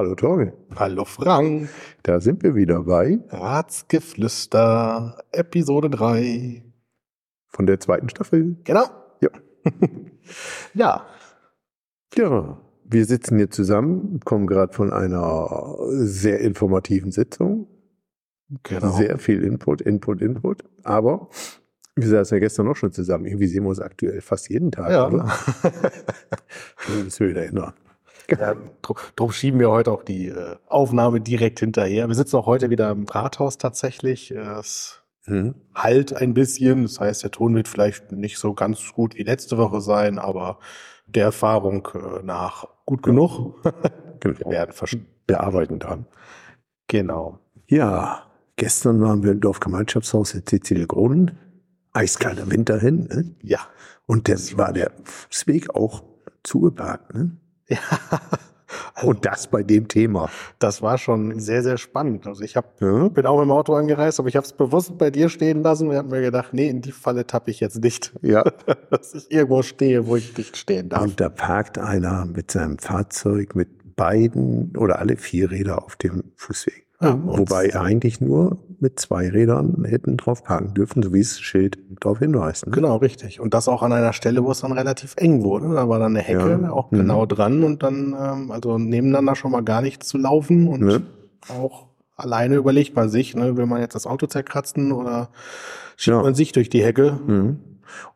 Hallo Torge. Hallo Frank. Da sind wir wieder bei Ratsgeflüster, Episode 3. Von der zweiten Staffel. Genau. Ja. ja. Ja, wir sitzen hier zusammen, kommen gerade von einer sehr informativen Sitzung. Genau. Sehr viel Input, Input, Input. Aber wir saßen ja gestern auch schon zusammen. Irgendwie sehen wir uns aktuell fast jeden Tag, ja. oder? Wir wieder erinnern. Ja, drum schieben wir heute auch die äh, Aufnahme direkt hinterher. Wir sitzen auch heute wieder im Rathaus tatsächlich. Es mhm. halt ein bisschen. Das heißt, der Ton wird vielleicht nicht so ganz gut wie letzte Woche sein, aber der Erfahrung äh, nach gut genug. genau. Wir werden bearbeiten dran. Genau. Ja, gestern waren wir im Dorfgemeinschaftshaus in Sizilien-Gronen. Eiskalter Winter hin. Ne? Ja. Und das war der Fußweg auch zugeparkt. Ne? Ja. Also, und das bei dem Thema. Das war schon sehr, sehr spannend. Also ich hab, ja. bin auch mit dem Auto angereist, aber ich habe es bewusst bei dir stehen lassen und habe mir gedacht, nee, in die Falle tappe ich jetzt nicht. Ja. Dass ich irgendwo stehe, wo ich nicht stehen darf. Und da parkt einer mit seinem Fahrzeug mit beiden oder alle vier Räder auf dem Fußweg. Ja, Wobei eigentlich nur mit zwei Rädern hätten drauf parken dürfen, so wie es Schild darauf hinweist. Ne? Genau, richtig. Und das auch an einer Stelle, wo es dann relativ eng wurde. Da war dann eine Hecke ja. auch mhm. genau dran und dann, ähm, also nebeneinander schon mal gar nicht zu laufen und ja. auch alleine überlegt man sich, ne, will man jetzt das Auto zerkratzen oder schiebt ja. man sich durch die Hecke. Mhm.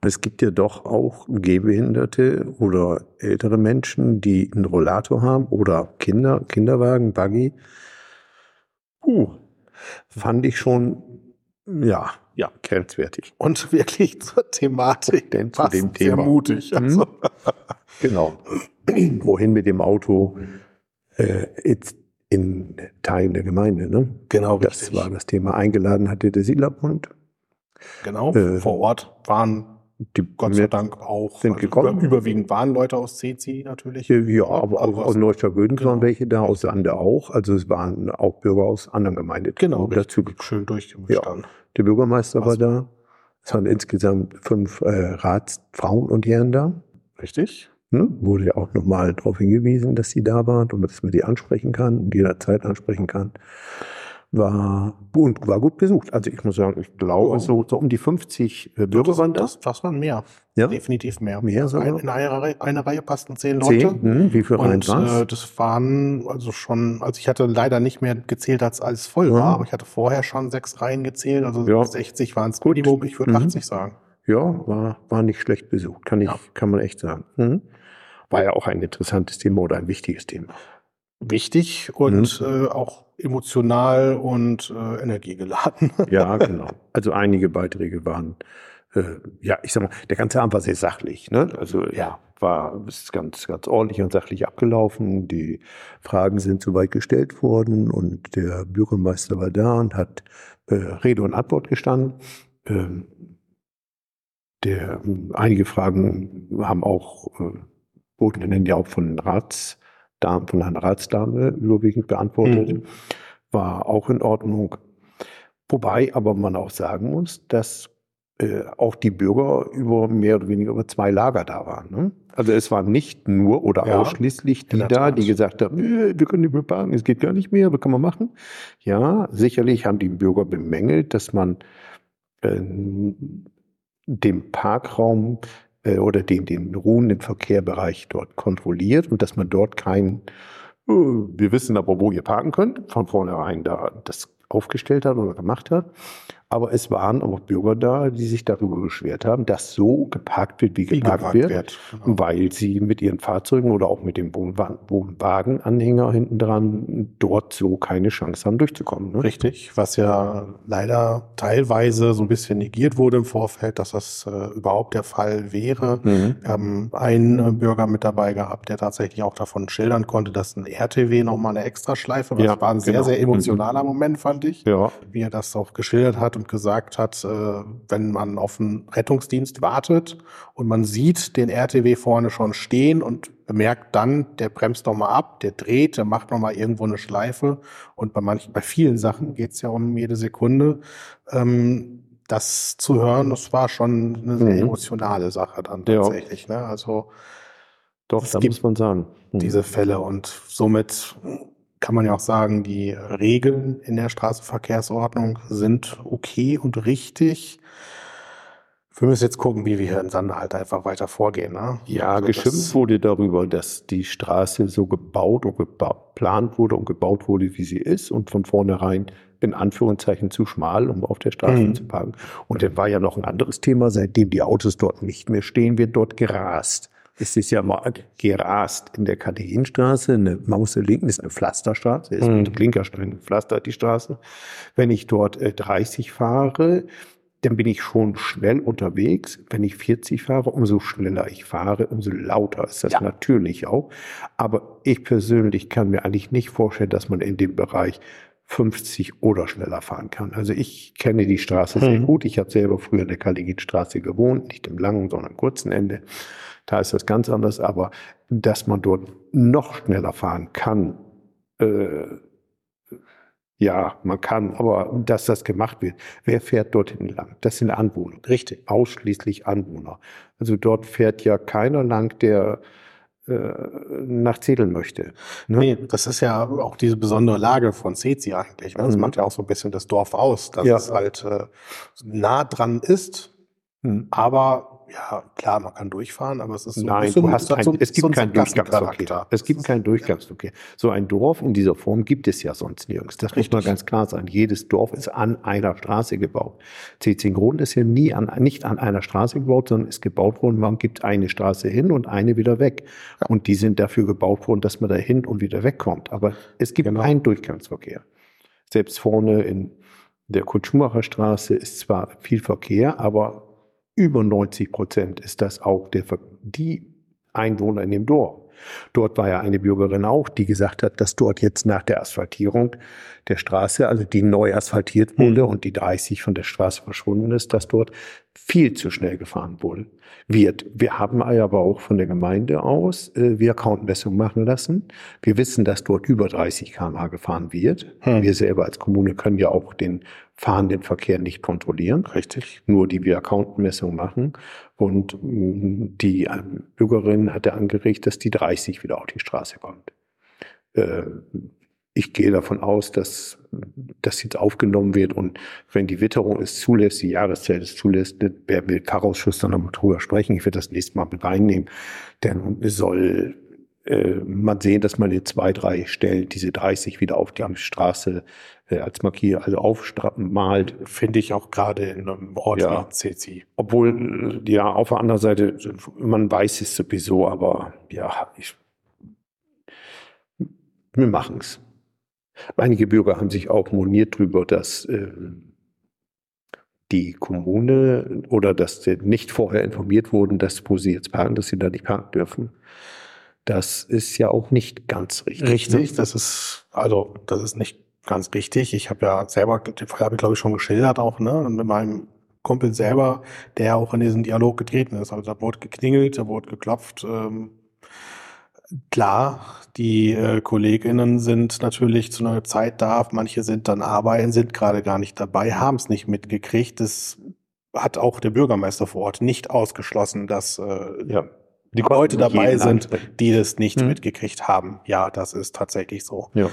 Und es gibt ja doch auch Gehbehinderte oder ältere Menschen, die einen Rollator haben oder Kinder, Kinderwagen, Buggy, Uh, fand ich schon, ja, ja, grenzwertig. Und wirklich zur Thematik, denn zu dem Thema. Sehr mutig. Mhm. Also. genau. Wohin mit dem Auto äh, in Teilen der Gemeinde, ne? Genau, das richtig. war das Thema. Eingeladen hatte der Siedlerbund. Genau, äh, vor Ort waren die Gott sei Dank auch sind also gekommen. Überwiegend waren Leute aus CC natürlich. Ja, aber auch aus Neustadt-Gödens genau. waren welche da, aus Sande auch. Also es waren auch Bürger aus anderen Gemeinden. Genau, dazu schön durchgemischt ja. Der Bürgermeister Was? war da. Es waren insgesamt fünf äh, Ratsfrauen und Herren da. Richtig. Ne? Wurde ja auch nochmal darauf hingewiesen, dass sie da waren und dass man die ansprechen kann und jederzeit ansprechen kann war, und war gut besucht. Also ich muss sagen, ich glaube, so, so um die 50 äh, Bürger waren das. Das waren mehr. Ja? Definitiv mehr. Mehr sogar? in einer Reihe, eine Reihe passten zehn Leute. Zehn? Hm, wie viele Reihen waren äh, Das waren also schon, also ich hatte leider nicht mehr gezählt, als alles voll war, ja. aber ich hatte vorher schon sechs Reihen gezählt, also ja. 60 waren es gut. Ich würde mhm. 80 sagen. Ja, war, war nicht schlecht besucht, kann ich, ja. kann man echt sagen. Mhm. War ja auch ein interessantes Thema oder ein wichtiges Thema. Wichtig und mhm. äh, auch emotional und äh, energiegeladen. Ja, genau. Also einige Beiträge waren, äh, ja, ich sag mal, der ganze Abend war sehr sachlich. Ne? Also ja, war ist ganz, ganz ordentlich und sachlich abgelaufen. Die Fragen sind soweit gestellt worden und der Bürgermeister war da und hat äh, Rede und Antwort gestanden. Ähm, der, einige Fragen haben auch, äh, wurden dann ja auch von Rats Dame, von einer Ratsdame überwiegend beantwortet. Mhm. War auch in Ordnung. Wobei aber man auch sagen muss, dass äh, auch die Bürger über mehr oder weniger über zwei Lager da waren. Ne? Also es waren nicht nur oder ja, ausschließlich die da, die gesagt haben, äh, wir können nicht mehr parken, es geht gar nicht mehr, was kann man machen? Ja, sicherlich haben die Bürger bemängelt, dass man äh, dem Parkraum äh, oder den, den ruhenden Verkehrbereich dort kontrolliert und dass man dort kein, äh, wir wissen aber, wo ihr parken könnt, von vornherein da das aufgestellt hat oder gemacht hat. Aber es waren auch Bürger da, die sich darüber beschwert haben, dass so geparkt wird, wie geparkt, wie wird, wird genau. weil sie mit ihren Fahrzeugen oder auch mit dem Wohnwagenanhänger hinten dran dort so keine Chance haben, durchzukommen. Ne? Richtig, was ja leider teilweise so ein bisschen negiert wurde im Vorfeld, dass das äh, überhaupt der Fall wäre. Mhm. Wir haben einen äh, Bürger mit dabei gehabt, der tatsächlich auch davon schildern konnte, dass ein RTW nochmal eine Extraschleife, das ja, war ein sehr, genau. sehr emotionaler Moment, fand ich, ja. wie er das auch geschildert hat und gesagt hat, äh, wenn man auf einen Rettungsdienst wartet und man sieht den RTW vorne schon stehen und bemerkt dann, der bremst noch mal ab, der dreht, der macht noch mal irgendwo eine Schleife und bei manchen, bei vielen Sachen geht es ja um jede Sekunde. Ähm, das zu hören, das war schon eine sehr mhm. emotionale Sache dann tatsächlich. Ja. Ne? Also doch, da muss man sagen. Mhm. Diese Fälle und somit kann man ja auch sagen, die Regeln in der Straßenverkehrsordnung sind okay und richtig. Wir müssen jetzt gucken, wie wir hier in Sande halt einfach weiter vorgehen. Ne? Ja, Also geschimpft wurde darüber, dass die Straße so gebaut und geplant wurde und gebaut wurde, wie sie ist und von vornherein in Anführungszeichen zu schmal, um auf der Straße Mhm. zu parken. Und dann war ja noch ein anderes Thema, seitdem die Autos dort nicht mehr stehen, wird dort gerast. Es ist ja mal gerast in der Katharinenstraße, eine Maus linken ist eine Pflasterstraße, ist mit Klinkerstein gepflastert, die Straße. Wenn ich dort äh, 30 fahre, dann bin ich schon schnell unterwegs. Wenn ich 40 fahre, umso schneller ich fahre, umso lauter ist das Ja. natürlich auch. Aber ich persönlich kann mir eigentlich nicht vorstellen, dass man in dem Bereich 50 oder schneller fahren kann. Also ich kenne die Straße sehr Mhm. gut. Ich habe selber früher in der Kaligitstraße gewohnt, nicht im langen, sondern am kurzen Ende. Da ist das ganz anders. Aber dass man dort noch schneller fahren kann, äh, ja, man kann, aber dass das gemacht wird, wer fährt dorthin lang? Das sind Anwohner, Richtig. ausschließlich Anwohner. Also dort fährt ja keiner lang, der äh, nach Zedeln möchte. Ne? Nee, das ist ja auch diese besondere Lage von Cezi eigentlich. Ne? Das Mhm. macht ja auch so ein bisschen das Dorf aus, dass Ja. es halt äh, nah dran ist, Hm. aber ja, klar, man kann durchfahren, aber es ist so ein Nein, du hast so, es gibt so einen keinen Durchgangsverkehr. Es gibt keinen Durchgangsverkehr. So ein Dorf in dieser Form gibt es ja sonst nirgends. Das muss man Richtig. ganz klar sein. Jedes Dorf ist an einer Straße gebaut. Grund ist ja nie an, nicht an einer Straße gebaut, sondern ist gebaut worden, man gibt eine Straße hin und eine wieder weg. Und die sind dafür gebaut worden, dass man da hin und wieder wegkommt. Aber es gibt Genau. keinen Durchgangsverkehr. Selbst vorne in der Kutschmacher Straße ist zwar viel Verkehr, aber über 90 Prozent ist das auch der, die Einwohner in dem Dorf. Dort war ja eine Bürgerin auch, die gesagt hat, dass dort jetzt nach der Asphaltierung der Straße, also die neu asphaltiert wurde und die 30 von der Straße verschwunden ist, dass dort viel zu schnell gefahren wurde. Wird. Wir haben aber auch von der Gemeinde aus äh, wir Accountmessungen machen lassen. Wir wissen, dass dort über 30 km/h gefahren wird. Hm. Wir selber als Kommune können ja auch den fahrenden Verkehr nicht kontrollieren Richtig. nur die wir Accountmessung machen. Und mh, die äh, Bürgerin hatte angeregt, dass die 30 wieder auf die Straße kommt. Äh, ich gehe davon aus, dass das jetzt aufgenommen wird und wenn die Witterung es zulässt, die Jahreszeit es zulässt, werden wir Karausschuss dann nochmal drüber sprechen. Ich werde das nächste Mal mit reinnehmen, denn soll äh, man sehen, dass man in zwei, drei Stellen diese 30 wieder auf die Straße äh, als Markier, also aufmalt, Finde ich auch gerade in einem Ort Ja. Cezi. obwohl, ja, auf der anderen Seite, man weiß es sowieso, aber ja, ich, wir machen es. Einige Bürger haben sich auch moniert darüber, dass äh, die Kommune oder dass sie nicht vorher informiert wurden, dass wo sie jetzt parken, dass sie da nicht parken dürfen. Das ist ja auch nicht ganz richtig. Richtig, ne? das ist, also, das ist nicht ganz richtig. Ich habe ja selber, den Fall habe ich glaube ich schon geschildert auch, ne, mit meinem Kumpel selber, der auch in diesen Dialog getreten ist. Also da wurde geklingelt, da wurde geklopft. Ähm, klar, die äh, KollegInnen sind natürlich zu einer Zeit da, manche sind dann arbeiten, sind gerade gar nicht dabei, haben es nicht mitgekriegt. Das hat auch der Bürgermeister vor Ort nicht ausgeschlossen, dass äh, Ja. die Leute dabei sind, ansprechen. die das nicht Mhm. mitgekriegt haben. Ja, das ist tatsächlich so. Ja.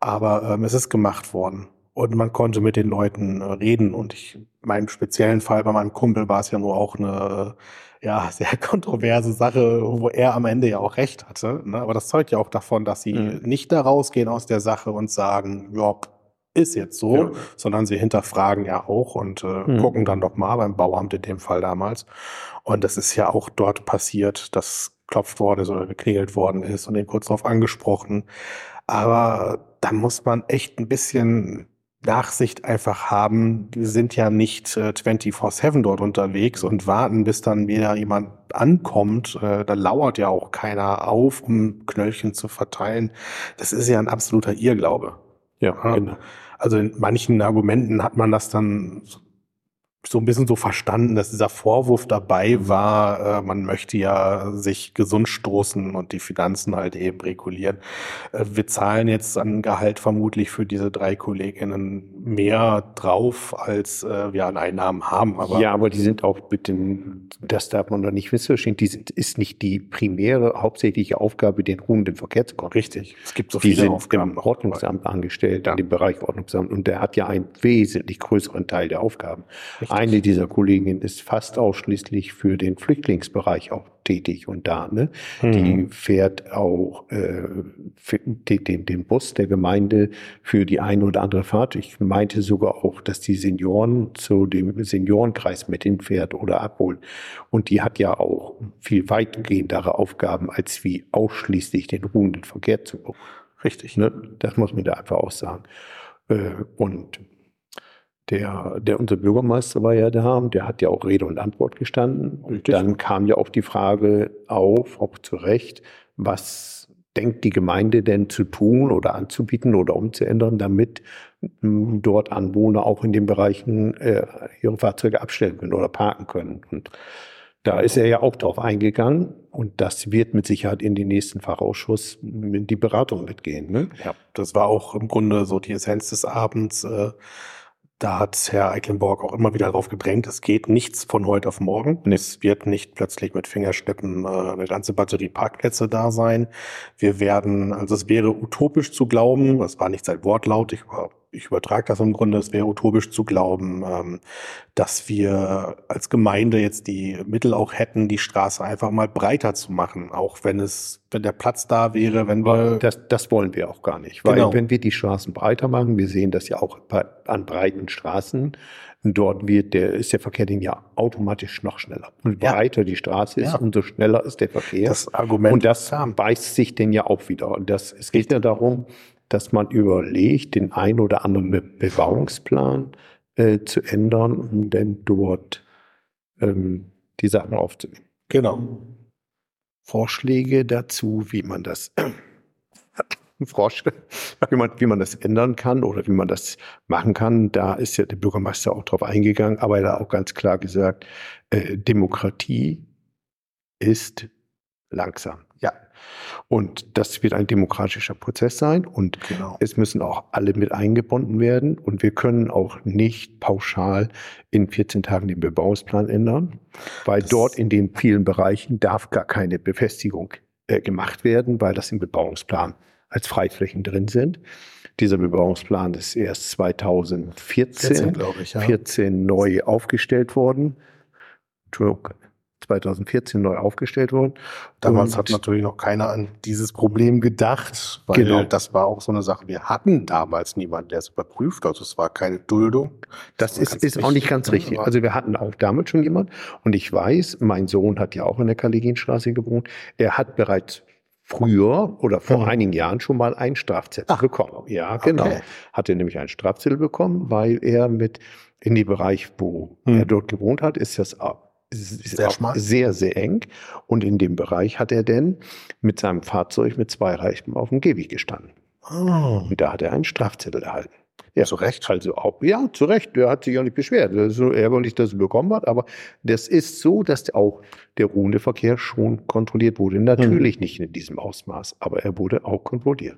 Aber ähm, es ist gemacht worden. Und man konnte mit den Leuten äh, reden. Und ich, in meinem speziellen Fall bei meinem Kumpel war es ja nur auch eine äh, ja, sehr kontroverse Sache, wo er am Ende ja auch recht hatte. Ne? Aber das zeugt ja auch davon, dass sie Mhm. nicht da rausgehen aus der Sache und sagen, ja, ist jetzt so, Ja. sondern sie hinterfragen ja auch und äh, Mhm. gucken dann doch mal beim Bauamt in dem Fall damals. Und das ist ja auch dort passiert, dass klopft worden ist oder geklingelt worden ist und den kurz darauf angesprochen. Aber da muss man echt ein bisschen Nachsicht einfach haben. Wir sind ja nicht äh, 24-7 dort unterwegs und warten, bis dann wieder jemand ankommt. Äh, da lauert ja auch keiner auf, um Knöllchen zu verteilen. Das ist ja ein absoluter Irrglaube. Ja, Ja. genau. Also in manchen Argumenten hat man das dann so- so ein bisschen so verstanden, dass dieser Vorwurf dabei war, äh, man möchte ja sich gesund stoßen und die Finanzen halt eben regulieren. Äh, wir zahlen jetzt an Gehalt vermutlich für diese drei Kolleginnen mehr drauf, als äh, wir an Einnahmen haben. Aber ja, aber die sind auch mit dem, das darf man doch nicht missverstehen, die sind, ist nicht die primäre, hauptsächliche Aufgabe, den ruhenden Verkehr zu kontrollieren. Richtig. Es gibt so viele die sind Aufgaben. im Ordnungsamt angestellt, ja. in dem Bereich Ordnungsamt. Und der hat ja einen wesentlich größeren Teil der Aufgaben. Richtig. Eine dieser Kolleginnen ist fast ausschließlich für den Flüchtlingsbereich auch tätig und da. Ne? Mhm. Die fährt auch äh, den, den Bus der Gemeinde für die eine oder andere Fahrt. Ich meinte sogar auch, dass die Senioren zu dem Seniorenkreis mit hinfährt oder abholt. Und die hat ja auch viel weitgehendere Aufgaben, als wie ausschließlich den ruhenden Verkehr zu buchen. Richtig, ne? Das muss man da einfach auch sagen. Äh, und der, der unser Bürgermeister war ja da und der hat ja auch Rede und Antwort gestanden. Und dann kam ja auch die Frage auf, auch zu Recht, was denkt die Gemeinde denn zu tun oder anzubieten oder umzuändern, damit hm, dort Anwohner auch in den Bereichen äh, ihre Fahrzeuge abstellen können oder parken können. Und da ist er ja auch drauf eingegangen und das wird mit Sicherheit in den nächsten Fachausschuss in die Beratung mitgehen. Ne? Ja, das war auch im Grunde so die Essenz des Abends. Äh da hat Herr Eiklenborg auch immer wieder darauf gedrängt, es geht nichts von heute auf morgen. Es wird nicht plötzlich mit Fingerschnippen äh, eine ganze Batterie Parkplätze da sein. Wir werden, also es wäre utopisch zu glauben, das war nicht sein Wortlaut, ich war ich übertrage das im Grunde, es wäre utopisch zu glauben, ähm, dass wir als Gemeinde jetzt die Mittel auch hätten, die Straße einfach mal breiter zu machen, auch wenn es, wenn der Platz da wäre, wenn wir. Das, das wollen wir auch gar nicht. Weil genau. wenn wir die Straßen breiter machen, wir sehen das ja auch an breiten Straßen, dort wird der, ist der Verkehr den ja automatisch noch schneller. Und ja. breiter die Straße ist, ja. umso schneller ist der Verkehr. Das Argument. Und das beißt sich denn ja auch wieder. Und das, es geht ja darum, dass man überlegt, den ein oder anderen Be Bebauungsplan äh, zu ändern und dann dort ähm, die Sachen aufzunehmen. Genau. Vorschläge dazu, wie man das wie man, wie man das ändern kann oder wie man das machen kann. Da ist ja der Bürgermeister auch drauf eingegangen, aber er hat auch ganz klar gesagt, äh, Demokratie ist langsam. Und das wird ein demokratischer Prozess sein und genau. es müssen auch alle mit eingebunden werden. Und wir können auch nicht pauschal in 14 Tagen den Bebauungsplan ändern, weil das dort in den vielen Bereichen darf gar keine Befestigung äh, gemacht werden, weil das im Bebauungsplan als Freiflächen drin sind. Dieser Bebauungsplan ist erst 2014 14, ich, ja. 14 neu aufgestellt worden. Entschuldigung, 2014 neu aufgestellt worden. Damals und hat natürlich noch keiner an dieses Problem gedacht, weil genau. das war auch so eine Sache. Wir hatten damals niemanden, der es überprüft, also es war keine Duldung. Das, das ist, ist auch nicht ganz richtig. Also wir hatten auch damals schon jemand und ich weiß, mein Sohn hat ja auch in der Kaliginstraße gewohnt. Er hat bereits früher oder vor mhm. einigen Jahren schon mal einen Strafzettel Ach, bekommen. Ja, genau. Okay. Hatte nämlich einen Strafzettel bekommen, weil er mit in die Bereich, wo mhm. er dort gewohnt hat, ist das sehr, schmal. sehr, sehr eng. Und in dem Bereich hat er denn mit seinem Fahrzeug mit zwei Reifen auf dem Gehweg gestanden. Oh. Und da hat er einen Strafzettel erhalten. Ja, zu Recht. Also auch, ja, zu Recht. Der hat sich ja nicht beschwert. Er ist so ärgerlich, dass er bekommen hat. Aber das ist so, dass auch der ruhende Verkehr schon kontrolliert wurde. Natürlich hm. nicht in diesem Ausmaß, aber er wurde auch kontrolliert.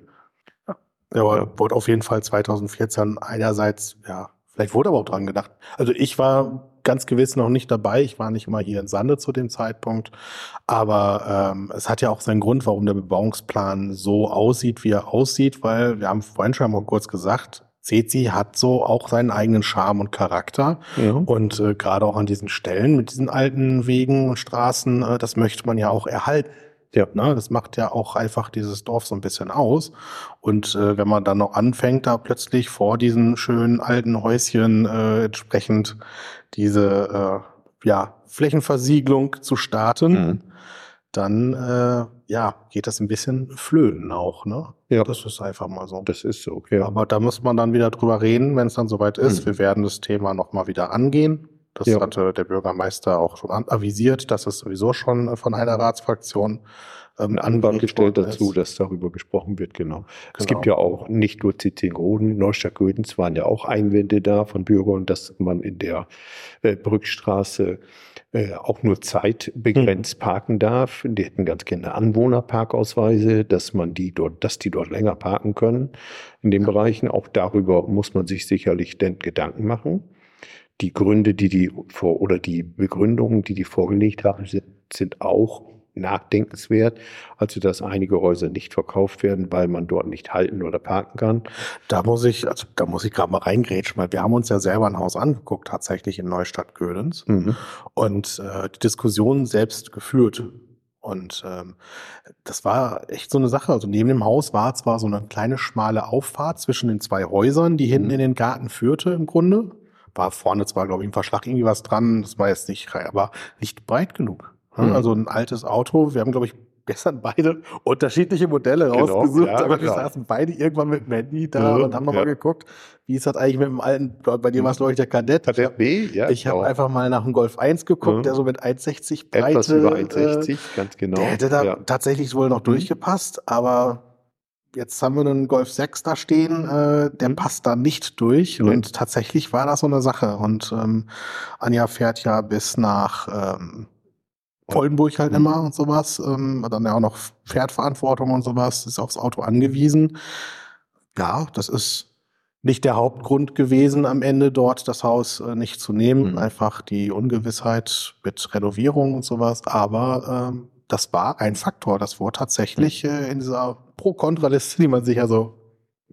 Ja, aber ja. wurde auf jeden Fall 2014 einerseits, ja, vielleicht wurde aber auch dran gedacht. Also ich war ganz gewiss noch nicht dabei. Ich war nicht immer hier in Sande zu dem Zeitpunkt. Aber ähm, es hat ja auch seinen Grund, warum der Bebauungsplan so aussieht, wie er aussieht, weil wir haben vorhin schon mal kurz gesagt, Ceci hat so auch seinen eigenen Charme und Charakter. Ja. Und äh, gerade auch an diesen Stellen mit diesen alten Wegen und Straßen, äh, das möchte man ja auch erhalten. Ja. Ne, das macht ja auch einfach dieses Dorf so ein bisschen aus. Und äh, wenn man dann noch anfängt, da plötzlich vor diesen schönen alten Häuschen äh, entsprechend diese äh, ja, Flächenversiegelung zu starten, mhm. dann äh, ja, geht das ein bisschen flöten auch. Ne? Ja. Das ist einfach mal so. Das ist so. Ja. Aber da muss man dann wieder drüber reden, wenn es dann soweit ist. Mhm. Wir werden das Thema nochmal wieder angehen. Das Ja. hatte der Bürgermeister auch schon avisiert, dass es sowieso schon von einer Ratsfraktion ähm, Ein angeregt gestellt dazu, ist. dass darüber gesprochen wird, genau. Es Genau. gibt ja auch nicht nur Zitzing-Roden, Neustadt-Gödens waren ja auch Einwände da von Bürgern, dass man in der äh, Brückstraße äh, auch nur zeitbegrenzt parken darf. Die hätten ganz gerne Anwohnerparkausweise, dass man die dort, dass die dort länger parken können in den Bereichen. Auch darüber muss man sich sicherlich denn Gedanken machen. Die Gründe, die die vor oder die Begründungen, die die vorgelegt haben, sind, sind auch nachdenkenswert. Also, dass einige Häuser nicht verkauft werden, weil man dort nicht halten oder parken kann. Da muss ich, also da muss ich gerade mal reingrätschen, weil wir haben uns ja selber ein Haus angeguckt, tatsächlich in Neustadt Gödens Mhm. und äh, die Diskussion selbst geführt. Und ähm, das war echt so eine Sache. Also neben dem Haus war zwar so eine kleine schmale Auffahrt zwischen den zwei Häusern, die hinten Mhm. in den Garten führte im Grunde. War vorne zwar, glaube ich, im Verschlag irgendwie was dran, das war jetzt nicht, aber nicht breit genug. Mhm. Also ein altes Auto. Wir haben, glaube ich, gestern beide unterschiedliche Modelle Genau, rausgesucht, ja, aber wir saßen beide irgendwann mit dem Handy da Ja, und haben nochmal ja. geguckt, wie ist das eigentlich mit dem alten, bei dir war es, glaube ich, der Kadett. Hat der B? Ja, Ich habe genau. einfach mal nach dem Golf 1 geguckt, Mhm. der so mit 1,60 Breite. etwas über äh, 1,60, ganz genau. Der hätte da tatsächlich wohl noch durchgepasst, aber jetzt haben wir einen Golf 6 da stehen, äh, der Mhm. passt da nicht durch. Nee. Und tatsächlich war das so eine Sache. Und ähm, Anja fährt ja bis nach ähm, Oldenburg halt Mhm. immer und sowas. Ähm, dann ja auch noch Pferdverantwortung und sowas, ist aufs Auto angewiesen. Ja, das ist nicht der Hauptgrund gewesen, am Ende dort das Haus äh, nicht zu nehmen. Mhm. Einfach die Ungewissheit mit Renovierung und sowas. Aber ähm, das war ein Faktor. Das wurde tatsächlich äh, in dieser Pro-Kontra-Liste, die man sich ja so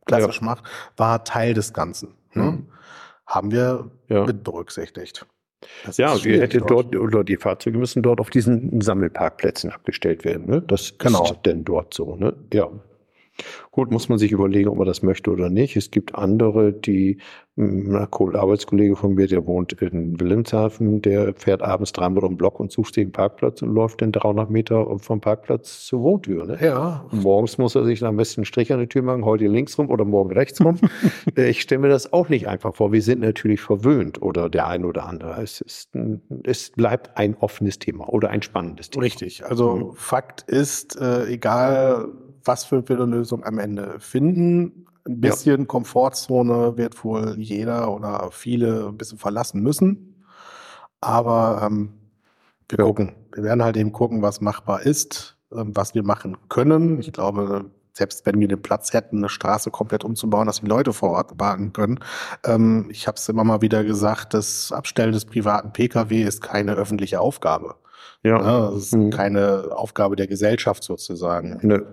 klassisch macht, war Teil des Ganzen. Ne? Mhm. Haben wir Ja. mit berücksichtigt. Das Ja, schwierig hätten dort, oder die Fahrzeuge müssen dort auf diesen Sammelparkplätzen abgestellt werden. Ne? Das Genau. ist denn dort so. Ne? Ja. Gut, muss man sich überlegen, ob man das möchte oder nicht. Es gibt andere, die, ein Arbeitskollege von mir, der wohnt in Wilhelmshaven, der fährt abends dreimal um den Block und sucht sich einen Parkplatz und läuft dann 300 Meter vom Parkplatz zur Wohntür. Ne? Ja, Und Morgens muss er sich am besten einen Strich an die Tür machen, heute links rum oder morgen rechts rum. Ich stelle mir das auch nicht einfach vor. Wir sind natürlich verwöhnt oder der ein oder andere. Es, ist, es bleibt ein offenes Thema oder ein spannendes Thema. Richtig. Also Mhm. Fakt ist, äh, egal was für wir eine Lösung am Ende finden, ein bisschen Komfortzone wird wohl jeder oder viele ein bisschen verlassen müssen. Aber ähm, wir Ja. gucken. Wir werden halt eben gucken, was machbar ist, ähm, was wir machen können. Ich glaube, selbst wenn wir den Platz hätten, eine Straße komplett umzubauen, dass die Leute vor Ort parken können. Ähm, ich habe es immer mal wieder gesagt, das Abstellen des privaten Pkw ist keine öffentliche Aufgabe. Ja. Das ist Mhm. keine Aufgabe der Gesellschaft sozusagen. Nö.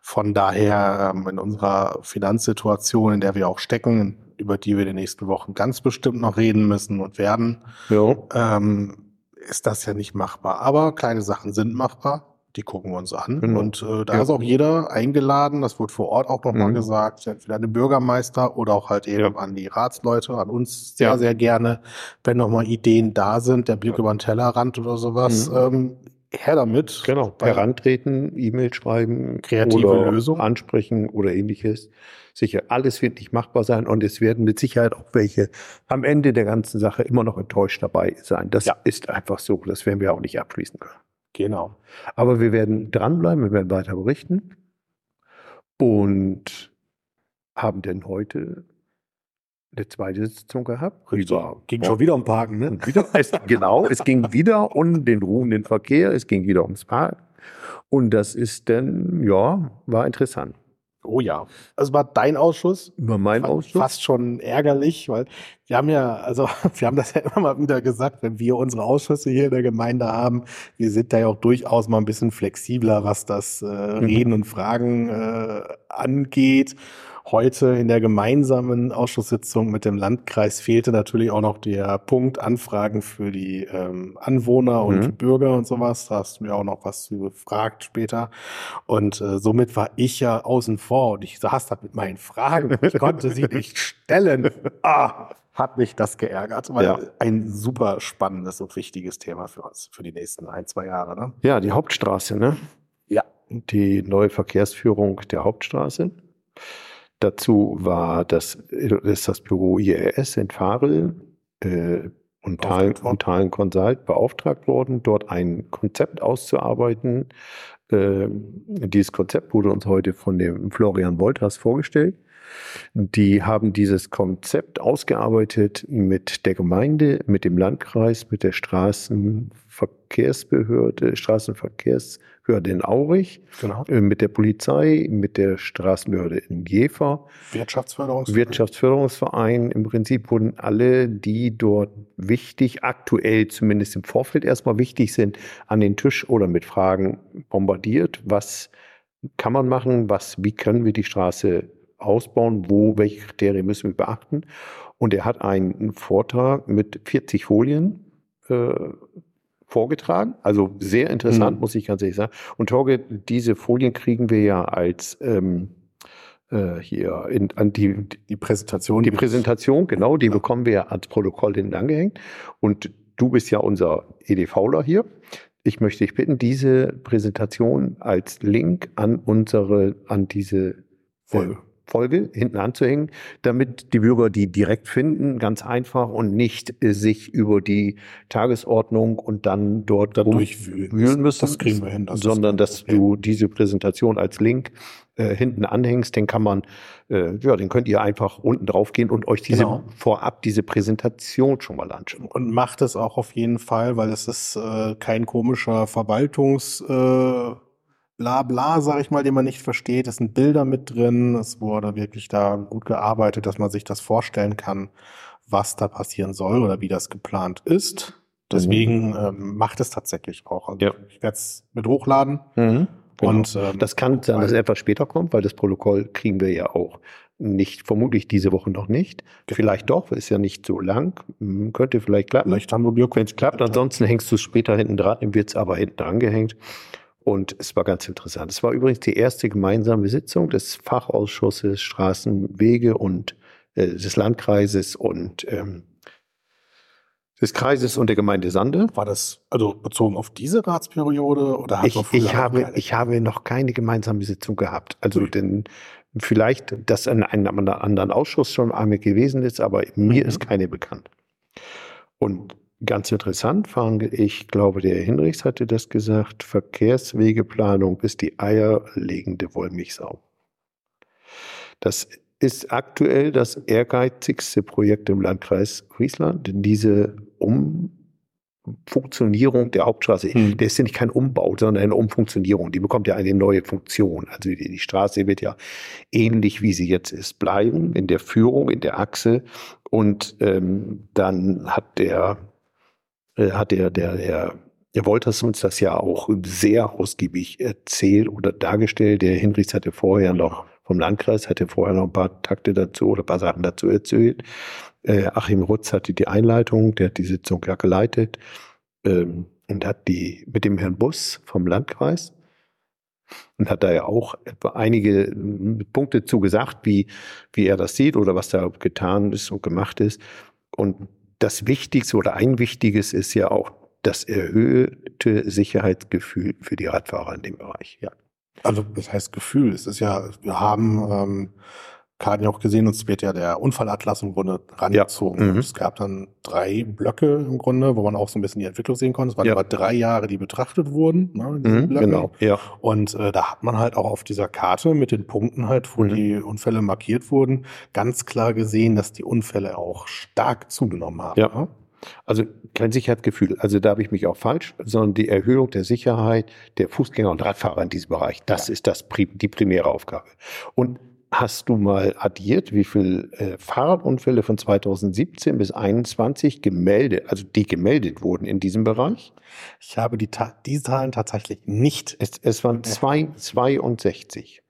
Von daher ähm, in unserer Finanzsituation, in der wir auch stecken, über die wir in den nächsten Wochen ganz bestimmt noch reden müssen und werden, Ja. ähm, ist das ja nicht machbar. Aber kleine Sachen sind machbar. Die gucken wir uns an. Genau. Und äh, da Ja. ist auch jeder eingeladen. Das wurde vor Ort auch nochmal Mhm. gesagt. Entweder an den Bürgermeister oder auch halt eben Ja. an die Ratsleute, an uns sehr, Ja. sehr gerne. Wenn nochmal Ideen da sind, der Blick über den Tellerrand oder sowas, Mhm. ähm, her damit. Genau. Herantreten, E-Mail schreiben, Kreative oder Lösung. ansprechen oder ähnliches. Sicher, alles wird nicht machbar sein und es werden mit Sicherheit auch welche am Ende der ganzen Sache immer noch enttäuscht dabei sein. Das Ja. ist einfach so. Das werden wir auch nicht abschließen können. Genau. Aber wir werden dranbleiben, wir werden weiter berichten und haben denn heute eine zweite Sitzung gehabt. Über- wieder um Parken, ne? wieder, es, genau, es ging wieder um den ruhenden Verkehr, es ging wieder ums Park. Und das ist dann, ja, war interessant. Oh ja. Also war dein Ausschuss Über meinen Ausschuss. fast schon ärgerlich, weil wir haben ja, also wir haben das ja immer mal wieder gesagt, wenn wir unsere Ausschüsse hier in der Gemeinde haben, wir sind da ja auch durchaus mal ein bisschen flexibler, was das äh, Reden und Fragen äh, angeht. Heute in der gemeinsamen Ausschusssitzung mit dem Landkreis fehlte natürlich auch noch der Punkt Anfragen für die ähm, Anwohner und Mhm. Bürger und sowas. Da hast du mir auch noch was zu gefragt später. Und äh, somit war ich ja außen vor und ich saß da mit meinen Fragen. Ich konnte sie nicht stellen. Ah, hat mich das geärgert, weil Ja. ein super spannendes und wichtiges Thema für uns, für die nächsten ein, zwei Jahre. Ne? Ja, die Hauptstraße, ne? Ja. Die neue Verkehrsführung der Hauptstraße. Dazu war das, ist das Büro IRS in Farel, äh, und Tal, und Talen Consult beauftragt worden, dort ein Konzept auszuarbeiten. Äh, dieses Konzept wurde uns heute von dem Florian Wolters vorgestellt. Die haben dieses Konzept ausgearbeitet mit der Gemeinde, mit dem Landkreis, mit der Straßenverkehrsbehörde, Straßenverkehrsbehörde in Aurich, genau. Äh, mit der Polizei, mit der Straßenbehörde in Jever. Wirtschaftsförderungsverein. Wirtschaftsförderungsverein. Im Prinzip wurden alle, die dort wichtig, aktuell zumindest im Vorfeld erstmal wichtig sind, an den Tisch oder mit Fragen bombardiert. Was kann man machen? Was, wie können wir die Straße ausbauen, wo, welche Kriterien müssen wir beachten. Und er hat einen Vortrag mit 40 Folien äh, vorgetragen. Also sehr interessant, mhm. muss ich ganz ehrlich sagen. Und Torge, diese Folien kriegen wir ja als ähm, äh, hier in, an die, die Präsentation. Die Präsentation, genau, die ja. bekommen wir ja als Protokoll hinten angehängt. Und du bist ja unser EDVler hier. Ich möchte dich bitten, diese Präsentation als Link an unsere, an diese Folge. Folge hinten anzuhängen, damit die Bürger die direkt finden, ganz einfach und nicht äh, sich über die Tagesordnung und dann dort durchwühlen müssen. Das kriegen wir hin. Das sondern dass du diese Präsentation als Link äh, hinten anhängst, den kann man, äh, ja, den könnt ihr einfach unten drauf gehen und euch diese genau. vorab diese Präsentation schon mal anschauen. Und macht es auch auf jeden Fall, weil es ist äh, kein komischer Verwaltungs äh Blabla, sag ich mal, den man nicht versteht. Es sind Bilder mit drin. Es wurde wirklich da gut gearbeitet, dass man sich das vorstellen kann, was da passieren soll oder wie das geplant ist. Deswegen mhm. ähm, macht es tatsächlich auch. Also ja. Ich werde es mit hochladen. Mhm. Genau. Und ähm, das kann sein, dass es etwas später kommt, weil das Protokoll kriegen wir ja auch nicht, vermutlich diese Woche noch nicht. Genau. Vielleicht doch, ist ja nicht so lang. Hm, könnte vielleicht klappen. Vielleicht haben wir Glück, wenn es klappt. Ansonsten hängst du es später hinten dran, dann wird es aber hinten angehängt. Und es war ganz interessant. Es war übrigens die erste gemeinsame Sitzung des Fachausschusses Straßenwege und äh, des Landkreises und ähm, des Kreises und der Gemeinde Sande. War das also bezogen auf diese Ratsperiode oder hat ich, ich habe ich habe noch keine gemeinsame Sitzung gehabt. Also mhm. denn vielleicht, dass in einem anderen Ausschuss schon einmal gewesen ist, aber mir mhm. ist keine bekannt. Und Ganz interessant fand ich, glaube, der Hinrichs hatte das gesagt, Verkehrswegeplanung ist die eierlegende Wollmilchsau. Das ist aktuell das ehrgeizigste Projekt im Landkreis Friesland, diese Umfunktionierung der Hauptstraße. Hm. Der ist ja nicht kein Umbau, sondern eine Umfunktionierung. Die bekommt ja eine neue Funktion. Also die, die Straße wird ja ähnlich wie sie jetzt ist bleiben in der Führung, in der Achse. Und ähm, dann hat der hat der, der, der, der Wolters uns das ja auch sehr ausgiebig erzählt oder dargestellt. Der Hinrichs hatte vorher noch vom Landkreis, hatte vorher noch ein paar Takte dazu oder ein paar Sachen dazu erzählt. Äh, Achim Rutz hatte die Einleitung, der hat die Sitzung ja geleitet ähm, und hat die mit dem Herrn Bus vom Landkreis und hat da ja auch einige äh, Punkte zu gesagt, wie, wie er das sieht oder was da getan ist und gemacht ist. Und das Wichtigste oder ein Wichtiges ist ja auch das erhöhte Sicherheitsgefühl für die Radfahrer in dem Bereich. Ja. Also das heißt Gefühl. Es ist ja, wir haben ähm, Karin auch gesehen, uns wird ja der Unfallatlas im Grunde rangezogen. Ja. Mhm. Es gab dann drei Blöcke im Grunde, wo man auch so ein bisschen die Entwicklung sehen konnte. Es waren ja. über drei Jahre, die betrachtet wurden. Ne, mhm, genau, ja. Und äh, da hat man halt auch auf dieser Karte mit den Punkten halt, wo mhm. die Unfälle markiert wurden, ganz klar gesehen, dass die Unfälle auch stark zugenommen haben. Ja. Ne? Also kein Sicherheitsgefühl. Also da habe ich mich auch falsch, sondern die Erhöhung der Sicherheit der Fußgänger und Radfahrer in diesem Bereich. Das ja. ist das, die primäre Aufgabe. Und Hast du mal addiert, wie viele äh, Fahrradunfälle von 2017 bis 2021 gemeldet, also die gemeldet wurden in diesem Bereich? Ich habe die, die Zahlen tatsächlich nicht. Es, es waren zwei, 62.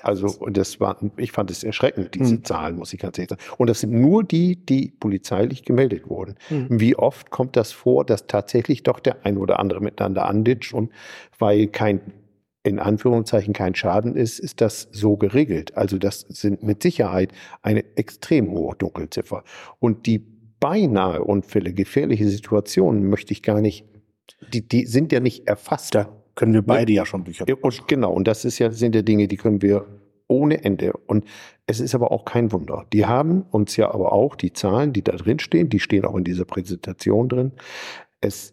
Also, und das war, ich fand es erschreckend, diese hm. Zahlen, muss ich ganz ehrlich sagen. Und das sind nur die, die polizeilich gemeldet wurden. Hm. Wie oft kommt das vor, dass tatsächlich doch der ein oder andere miteinander anditscht und weil kein in Anführungszeichen kein Schaden ist, ist das so geregelt. Also das sind mit Sicherheit eine extrem hohe Dunkelziffer. Und die beinahe Unfälle, gefährliche Situationen möchte ich gar nicht, die, die sind ja nicht erfasst. Da können wir beide ja schon Bücher. Und genau, und das ist ja, sind ja Dinge, die können wir ohne Ende. Und es ist aber auch kein Wunder. Die haben uns ja aber auch die Zahlen, die da drin stehen, die stehen auch in dieser Präsentation drin. Es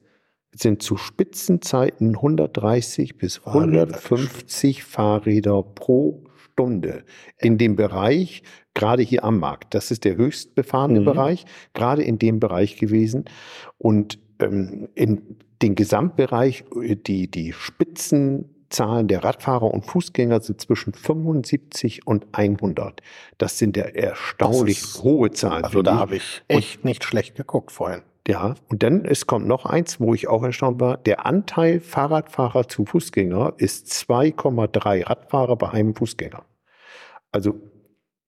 sind zu Spitzenzeiten 130 bis 150 Fahrräder pro Stunde in dem Bereich, gerade hier am Markt. Das ist der höchst befahrene mhm. Bereich, gerade in dem Bereich gewesen. Und ähm, in den Gesamtbereich, äh, die, die Spitzenzahlen der Radfahrer und Fußgänger sind zwischen 75 und 100. Das sind ja erstaunlich hohe Zahlen. Also da habe ich echt nicht schlecht geguckt vorhin. Ja, und dann es kommt noch eins, wo ich auch erstaunt war. Der Anteil Fahrradfahrer zu Fußgänger ist 2,3 Radfahrer bei einem Fußgänger. Also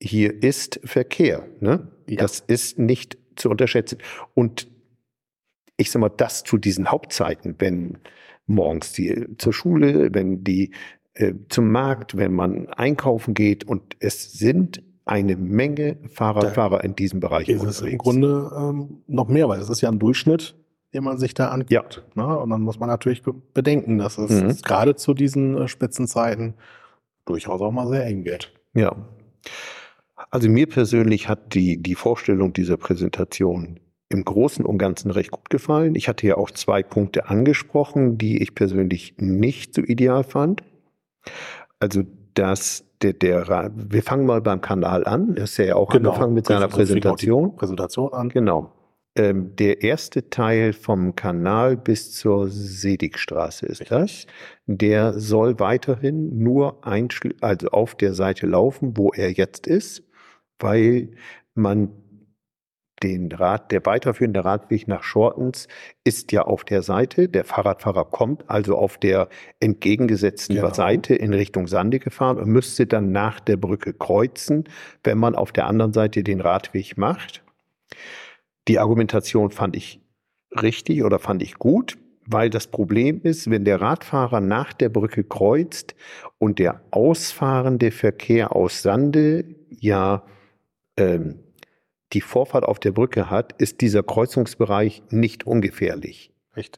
hier ist Verkehr. Ne? Ja. Das ist nicht zu unterschätzen. Und ich sag mal, das zu diesen Hauptzeiten, wenn morgens die zur Schule, wenn die äh, zum Markt, wenn man einkaufen geht und es sind eine Menge Fahrradfahrer da in diesem Bereich ist unterwegs. Es im Grunde ähm, noch mehr, weil es ist ja ein Durchschnitt, den man sich da anguckt. Ja. Ne? Und dann muss man natürlich bedenken, dass es mhm. gerade zu diesen äh, Spitzenzeiten durchaus auch mal sehr eng wird. Ja. Also mir persönlich hat die, die Vorstellung dieser Präsentation im Großen und Ganzen recht gut gefallen. Ich hatte ja auch zwei Punkte angesprochen, die ich persönlich nicht so ideal fand. Also dass der, der, wir fangen mal beim Kanal an. Er ist ja auch genau. angefangen mit seiner Präsentation. Präsentation an. Genau. Ähm, der erste Teil vom Kanal bis zur Sedigstraße ist das. Der soll weiterhin nur also auf der Seite laufen, wo er jetzt ist, weil man den Rad, der weiterführende Radweg nach Shortens ist ja auf der Seite. Der Fahrradfahrer kommt also auf der entgegengesetzten genau. Seite in Richtung Sande gefahren und müsste dann nach der Brücke kreuzen, wenn man auf der anderen Seite den Radweg macht. Die Argumentation fand ich richtig oder fand ich gut, weil das Problem ist, wenn der Radfahrer nach der Brücke kreuzt und der ausfahrende Verkehr aus Sande ja ähm, die Vorfahrt auf der Brücke hat, ist dieser Kreuzungsbereich nicht ungefährlich. Echt?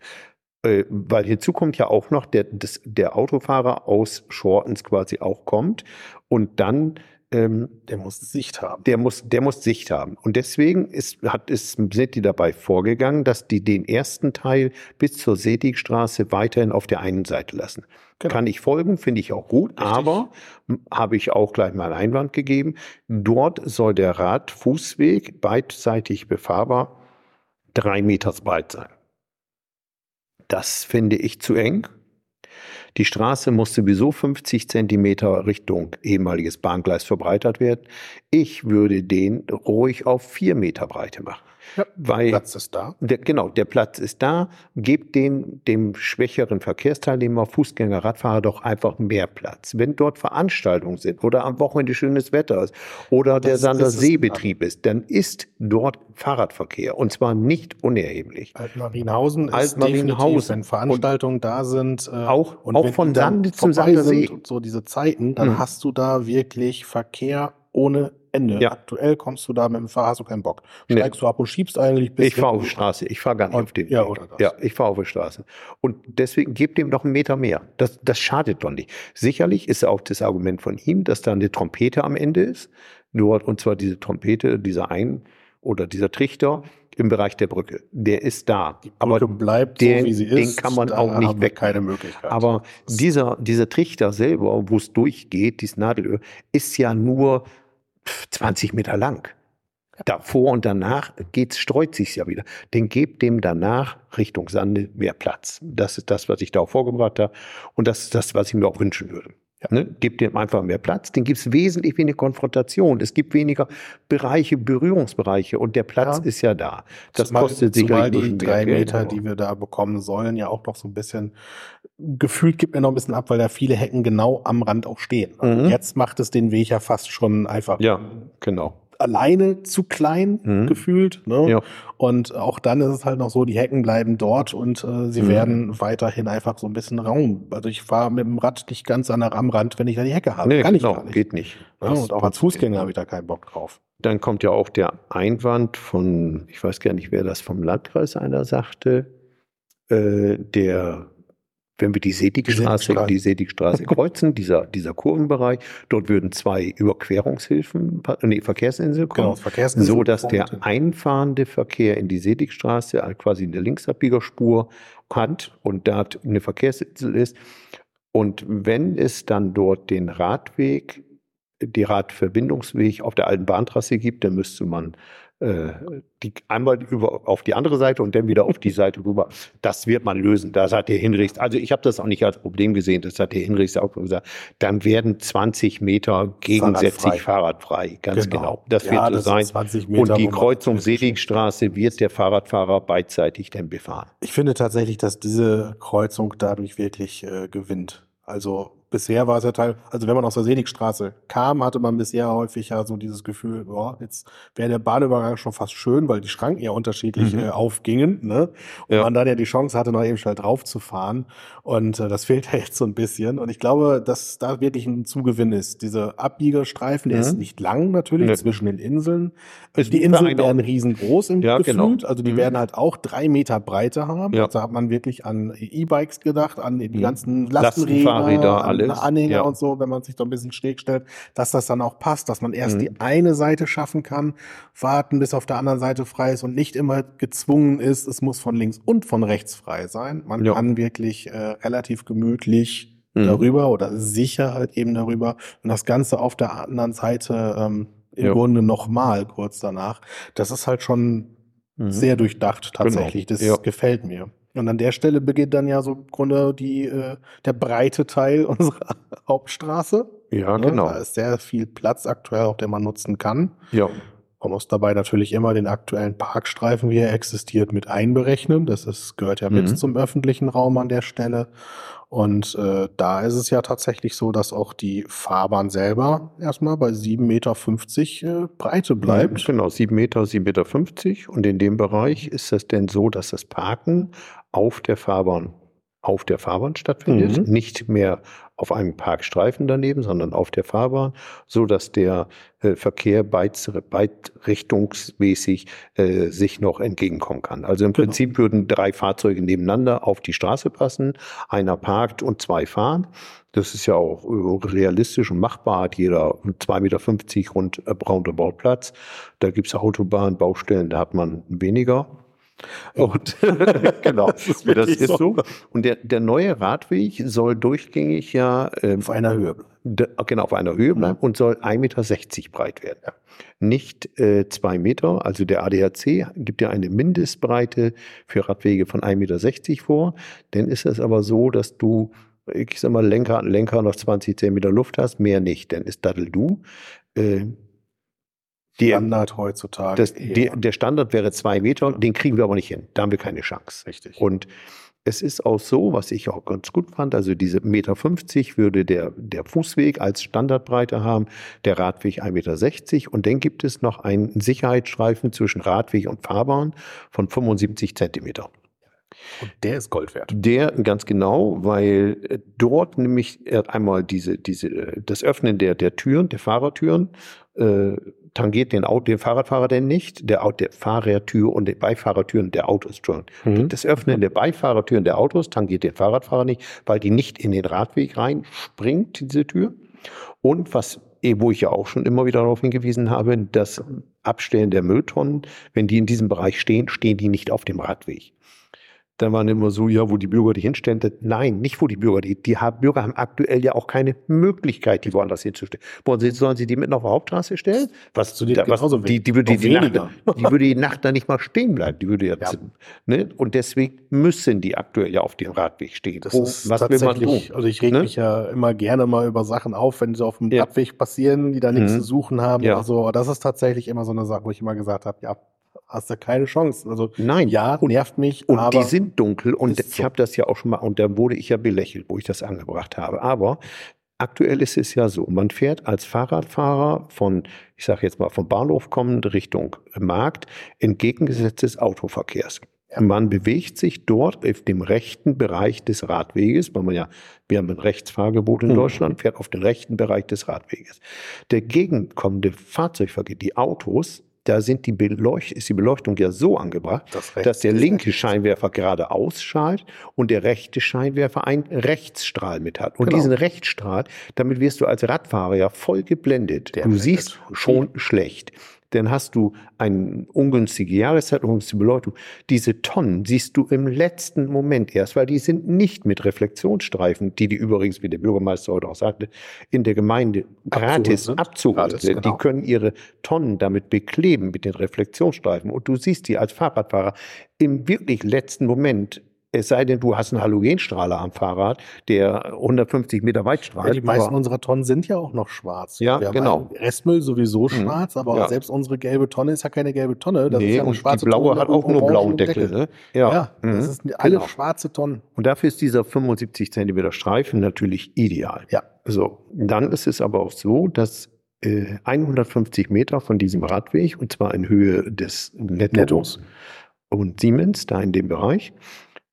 Äh, weil hinzu kommt ja auch noch, der, das, der Autofahrer aus Shortens quasi auch kommt und dann ähm, der muss Sicht haben. Der muss, der muss Sicht haben. Und deswegen ist, hat, ist, sind die dabei vorgegangen, dass die den ersten Teil bis zur Setigstraße weiterhin auf der einen Seite lassen. Genau. Kann ich folgen, finde ich auch gut, Richtig. aber habe ich auch gleich mal Einwand gegeben. Dort soll der Radfußweg beidseitig befahrbar drei Meter breit sein. Das finde ich zu eng. Die Straße muss sowieso 50 Zentimeter Richtung ehemaliges Bahngleis verbreitert werden. Ich würde den ruhig auf vier Meter Breite machen. Ja, weil Platz ist da. Der, genau, der Platz ist da. Gebt den, dem schwächeren Verkehrsteilnehmer, Fußgänger, Radfahrer doch einfach mehr Platz. Wenn dort Veranstaltungen sind oder am Wochenende schönes Wetter ist oder das, der Sander Seebetrieb ist, dann ist dort Fahrradverkehr und zwar nicht unerheblich. Altmarienhausen ist Altmarienhausen. wenn Veranstaltungen und da sind. Äh, auch, auch von Sande zum Sandersee. Und so diese Zeiten, dann mhm. hast du da wirklich Verkehr ohne Ende. Ja. Aktuell kommst du da mit dem Fahrrad, hast du keinen Bock. Steigst nee. du ab und schiebst eigentlich bis. Ich fahre auf die Straße. Ich fahre gar nicht auf den. Ja, oder das. Ja, ich fahre auf die Straße. Und deswegen gebt dem noch einen Meter mehr. Das, das schadet doch nicht. Sicherlich ist auch das Argument von ihm, dass da eine Trompete am Ende ist. Nur, und zwar diese Trompete, dieser Ein- oder dieser Trichter im Bereich der Brücke. Der ist da. Die Brücke aber bleibt den, so, wie sie ist. Den kann man auch nicht weg. Keine Möglichkeit. Aber dieser, dieser Trichter selber, wo es durchgeht, dieses Nadelöhr, ist ja nur 20 Meter lang. Davor und danach geht's, streut sich's ja wieder. Den gebt dem danach Richtung Sande mehr Platz. Das ist das, was ich da auch vorgebracht habe. Und das ist das, was ich mir auch wünschen würde. Ja. Ne? Gebt dem einfach mehr Platz. Den gibt's wesentlich weniger Konfrontation. Es gibt weniger Bereiche, Berührungsbereiche. Und der Platz ja. ist ja da. Das zumal, kostet sicherlich die drei Meter, die wir da bekommen sollen, ja auch noch so ein bisschen gefühlt gibt mir noch ein bisschen ab, weil da viele Hecken genau am Rand auch stehen. Also mhm. Jetzt macht es den Weg ja fast schon einfach. Ja, genau. Alleine zu klein mhm. gefühlt. Ne? Ja. Und auch dann ist es halt noch so, die Hecken bleiben dort und äh, sie mhm. werden weiterhin einfach so ein bisschen Raum. Also ich fahre mit dem Rad nicht ganz an der, am Rand, wenn ich da die Hecke habe. Nee, Kann genau, ich gar nicht. geht nicht. Ja, und auch als Fußgänger habe ich da keinen Bock drauf. Dann kommt ja auch der Einwand von, ich weiß gar nicht, wer das vom Landkreis einer sagte, äh, der wenn wir die Sedigstraße, die Sedigstraße kreuzen, dieser, dieser Kurvenbereich, dort würden zwei Überquerungshilfen, nee, Verkehrsinseln kommen, genau, Verkehrsinsel so dass der einfahrende Verkehr in die Sedigstraße quasi eine Linksabbiegerspur hat und dort eine Verkehrsinsel ist. Und wenn es dann dort den Radweg, die Radverbindungsweg auf der alten Bahntrasse gibt, dann müsste man äh, die, einmal über, auf die andere Seite und dann wieder auf die Seite rüber. Das wird man lösen. Das hat der Hinrichs, also ich habe das auch nicht als Problem gesehen, das hat der Hinrichs auch gesagt. Dann werden 20 Meter gegensätzlich fahrradfrei, fahrradfrei ganz genau. genau. Das ja, wird so sein. und die Kreuzung Seligstraße wird der Fahrradfahrer beidseitig dann befahren. Ich finde tatsächlich, dass diese Kreuzung dadurch wirklich äh, gewinnt. Also bisher war es ja Teil, also wenn man aus der Seligstraße kam, hatte man bisher häufig ja so dieses Gefühl, boah, jetzt wäre der Bahnübergang schon fast schön, weil die Schranken ja unterschiedlich mhm. äh, aufgingen, ne? Und ja. man dann ja die Chance hatte, noch eben schnell drauf zu fahren. Und äh, das fehlt ja jetzt so ein bisschen. Und ich glaube, dass da wirklich ein Zugewinn ist. Diese Abbiegerstreifen, der mhm. ist nicht lang natürlich nee. zwischen den Inseln. Ist die Inseln werden riesengroß im ja, Gefühl. Genau. Also die mhm. werden halt auch drei Meter Breite haben. Ja. Also hat man wirklich an E-Bikes gedacht, an die mhm. ganzen Lastenräder, Lastenfahrräder, alles alles. Anhänger ja. und so, wenn man sich da ein bisschen schräg stellt, dass das dann auch passt, dass man erst mhm. die eine Seite schaffen kann, warten, bis auf der anderen Seite frei ist und nicht immer gezwungen ist, es muss von links und von rechts frei sein. Man ja. kann wirklich äh, relativ gemütlich mhm. darüber oder sicher halt eben darüber und das Ganze auf der anderen Seite ähm, im ja. Grunde nochmal kurz danach. Das ist halt schon mhm. sehr durchdacht tatsächlich. Genau. Das gefällt mir. Und an der Stelle beginnt dann ja so im Grunde die, äh, der breite Teil unserer Hauptstraße. Ja, ne? genau. Da ist sehr viel Platz aktuell, auf den man nutzen kann. Ja. Man muss dabei natürlich immer den aktuellen Parkstreifen, wie er existiert, mit einberechnen. Das ist, gehört ja mit mhm. zum öffentlichen Raum an der Stelle. Und äh, da ist es ja tatsächlich so, dass auch die Fahrbahn selber erstmal bei 7,50 Meter äh, Breite bleibt. Genau, 7 Meter, 7,50 Meter. Und in dem Bereich ist es denn so, dass das Parken auf der Fahrbahn auf der Fahrbahn stattfindet, mhm. nicht mehr auf einem Parkstreifen daneben, sondern auf der Fahrbahn, so dass der äh, Verkehr beitrichtungsmäßig äh, sich noch entgegenkommen kann. Also im genau. Prinzip würden drei Fahrzeuge nebeneinander auf die Straße passen, einer parkt und zwei fahren. Das ist ja auch äh, realistisch und machbar, hat jeder 2,50 Meter rund äh, roundabout Platz. Da gibt es Autobahnen, Baustellen, da hat man weniger. Und genau, das ist, das ist so. so. Und der, der neue Radweg soll durchgängig ja ähm, auf einer Höhe bleiben. Genau, auf einer Höhe bleiben mhm. und soll 1,60 Meter breit werden. Ja. Nicht äh, zwei Meter. Also der ADAC gibt ja eine Mindestbreite für Radwege von 1,60 Meter vor. Dann ist es aber so, dass du ich sag mal, Lenker an Lenker noch 20 Zentimeter Luft hast, mehr nicht, dann ist Daddel du. Äh, die, Standard heutzutage. Das, die, der Standard wäre zwei Meter, den kriegen wir aber nicht hin. Da haben wir keine Chance. Richtig. Und es ist auch so, was ich auch ganz gut fand, also diese Meter 50 würde der, der Fußweg als Standardbreite haben, der Radweg 1,60 Meter und dann gibt es noch einen Sicherheitsstreifen zwischen Radweg und Fahrbahn von 75 Zentimeter. Und der ist Gold wert. Der ganz genau, weil äh, dort nämlich einmal diese, diese, äh, das Öffnen der, der Türen, der Fahrertüren, äh, tangiert den, Auto, den Fahrradfahrer denn nicht, der, der Fahrertür und die Beifahrertüren der Autos. Mhm. Das Öffnen der Beifahrertüren der Autos tangiert den Fahrradfahrer nicht, weil die nicht in den Radweg reinspringt, diese Tür. Und was eh, wo ich ja auch schon immer wieder darauf hingewiesen habe, das Abstellen der Mülltonnen, wenn die in diesem Bereich stehen, stehen die nicht auf dem Radweg dann waren immer so, ja, wo die Bürger die hinstellen. Nein, nicht wo die Bürger die. Die haben, Bürger haben aktuell ja auch keine Möglichkeit, die woanders hinzustellen. Wollen sie, sollen sie die mitten auf der Hauptstraße stellen? Was zu da, was, die, die, würde die, Nacht, die würde die Nacht da nicht mal stehen bleiben. Die würde ja, ja. Ne? Und deswegen müssen die aktuell ja auf dem Radweg stehen. Das oh, ist was tun? Also ich reg ne? mich ja immer gerne mal über Sachen auf, wenn sie auf dem ja. Radweg passieren, die da nichts mhm. zu suchen haben. Ja. Also das ist tatsächlich immer so eine Sache, wo ich immer gesagt habe, ja, hast du keine Chance. Also nein, ja, nervt mich. Und die sind dunkel und ich so. habe das ja auch schon mal und da wurde ich ja belächelt, wo ich das angebracht habe. Aber aktuell ist es ja so, man fährt als Fahrradfahrer von, ich sage jetzt mal vom Bahnhof kommend Richtung Markt entgegengesetzt des Autoverkehrs. Man bewegt sich dort auf dem rechten Bereich des Radweges, weil man ja, wir haben ein Rechtsfahrgebot in hm. Deutschland, fährt auf den rechten Bereich des Radweges. Der gegenkommende Fahrzeugverkehr, die Autos, da sind die Beleucht ist die Beleuchtung ja so angebracht, Das dass der rechts- linke Scheinwerfer geradeaus strahlt und der rechte Scheinwerfer einen Rechtsstrahl mit hat. Und Genau. diesen Rechtsstrahl, damit wirst du als Radfahrer ja voll geblendet. Der du siehst schon schlecht. Dann hast du eine ungünstige Jahreszeit, ungünstige Beleuchtung. Diese Tonnen siehst du im letzten Moment erst, weil die sind nicht mit Reflexionsstreifen, die die übrigens, wie der Bürgermeister heute auch sagte, in der Gemeinde gratis abzuholen sind. genau. Die können ihre Tonnen damit bekleben mit den Reflexionsstreifen. Und du siehst die als Fahrradfahrer im wirklich letzten Moment, es sei denn, du hast einen Halogenstrahler am Fahrrad, der 150 Meter weit Ja, strahlt. die meisten unserer Tonnen sind ja auch noch schwarz. Ja, Wir genau. Restmüll sowieso Mhm. schwarz, aber Ja. selbst unsere gelbe Tonne ist ja keine gelbe Tonne. Das ist nee, ja und schwarze die blaue Tonne hat auch nur blauen orangenem Deckel. Ne? Ja, Ja, das Mhm. sind alle Genau. schwarze Tonnen. Und dafür ist dieser 75 Zentimeter Streifen natürlich ideal. Ja. So, dann ist es aber auch so, dass äh, 150 Meter von diesem Radweg, und zwar in Höhe des Nettos Nettos. und Siemens, da in dem Bereich,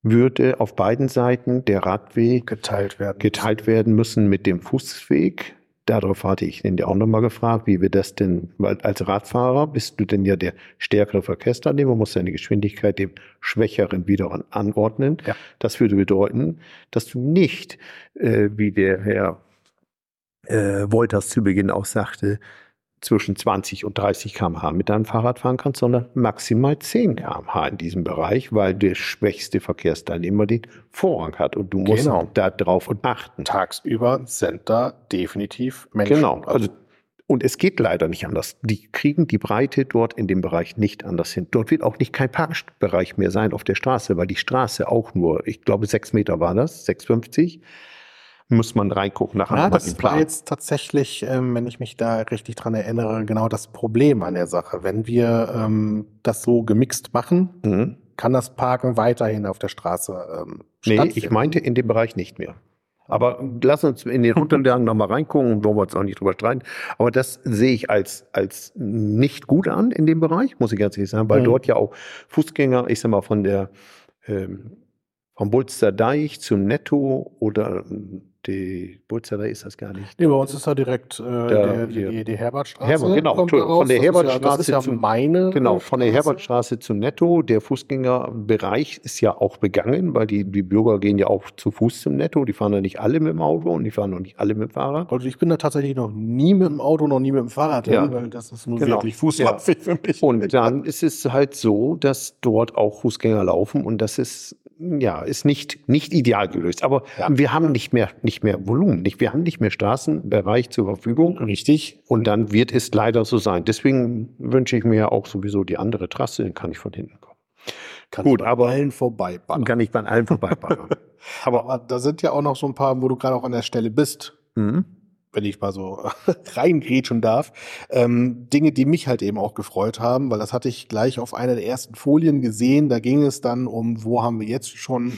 würde auf beiden Seiten der Radweg Geteilt werden. geteilt werden müssen mit dem Fußweg. Darauf hatte ich ihn ja auch nochmal gefragt, wie wir das denn, weil als Radfahrer bist du denn ja der stärkere Verkehrsteilnehmer, musst deine Geschwindigkeit dem Schwächeren wieder an- anordnen. Ja. Das würde bedeuten, dass du nicht, äh, wie der Herr äh, Wolters zu Beginn auch sagte, zwischen 20 und 30 km/h mit deinem Fahrrad fahren kannst, sondern maximal 10 km/h in diesem Bereich, weil der schwächste Verkehrsteilnehmer den Vorrang hat und du musst Genau. da drauf achten. Tagsüber sind da definitiv Menschen. Genau, also und es geht leider nicht anders. Die kriegen die Breite dort in dem Bereich nicht anders hin. Dort wird auch nicht kein Parkbereich mehr sein auf der Straße, weil die Straße auch nur, ich glaube, sechs Meter war das, 6,50. Muss man reingucken nach Ja, einem das war jetzt tatsächlich, ähm, wenn ich mich da richtig dran erinnere, genau das Problem an der Sache. Wenn wir ähm, das so gemixt machen, Mhm. kann das Parken weiterhin auf der Straße ähm, Nee, stattfinden. ich meinte in dem Bereich nicht mehr. Aber lass uns in den Unterlagen nochmal reingucken, wollen wir uns auch nicht drüber streiten. Aber das sehe ich als, als nicht gut an in dem Bereich, muss ich ganz ehrlich sagen, weil Mhm. dort ja auch Fußgänger, ich sag mal, von der ähm, vom Bulster Deich zum Netto oder die Bulster Deich ist das gar nicht. Nee, bei uns ist da direkt äh, der, hier. die, die Herbertstraße. Herbert, genau, kommt da raus. von der Das ist ja, Herbertstraße Das ist ja zu- meine. Genau, von der Straße. Herbertstraße zu Netto. Der Fußgängerbereich ist ja auch begangen, weil die, die Bürger gehen ja auch zu Fuß zum Netto. Die fahren ja nicht alle mit dem Auto und die fahren auch nicht alle mit dem Fahrrad. Also ich bin da tatsächlich noch nie mit dem Auto, noch nie mit dem Fahrrad Ja. hin, weil das ist nun Genau. wirklich fußläufig für mich. Und dann ist es halt so, dass dort auch Fußgänger laufen und das ist ja ist nicht nicht ideal gelöst. Aber Ja. wir haben nicht mehr nicht mehr Volumen, nicht wir haben nicht mehr Straßenbereich zur Verfügung. Richtig. Und dann wird es leider so sein. Deswegen wünsche ich mir ja auch sowieso die andere Trasse, dann kann ich von hinten kommen. Kann Gut, bei aber- allen vorbei. Dann kann ich bei allen vorbeiballern. Aber, aber da sind ja auch noch so ein paar, wo du gerade auch an der Stelle bist. mhm. Wenn ich mal so reingrätschen darf, ähm, Dinge, die mich halt eben auch gefreut haben, weil das hatte ich gleich auf einer der ersten Folien gesehen. Da ging es dann um, wo haben wir jetzt schon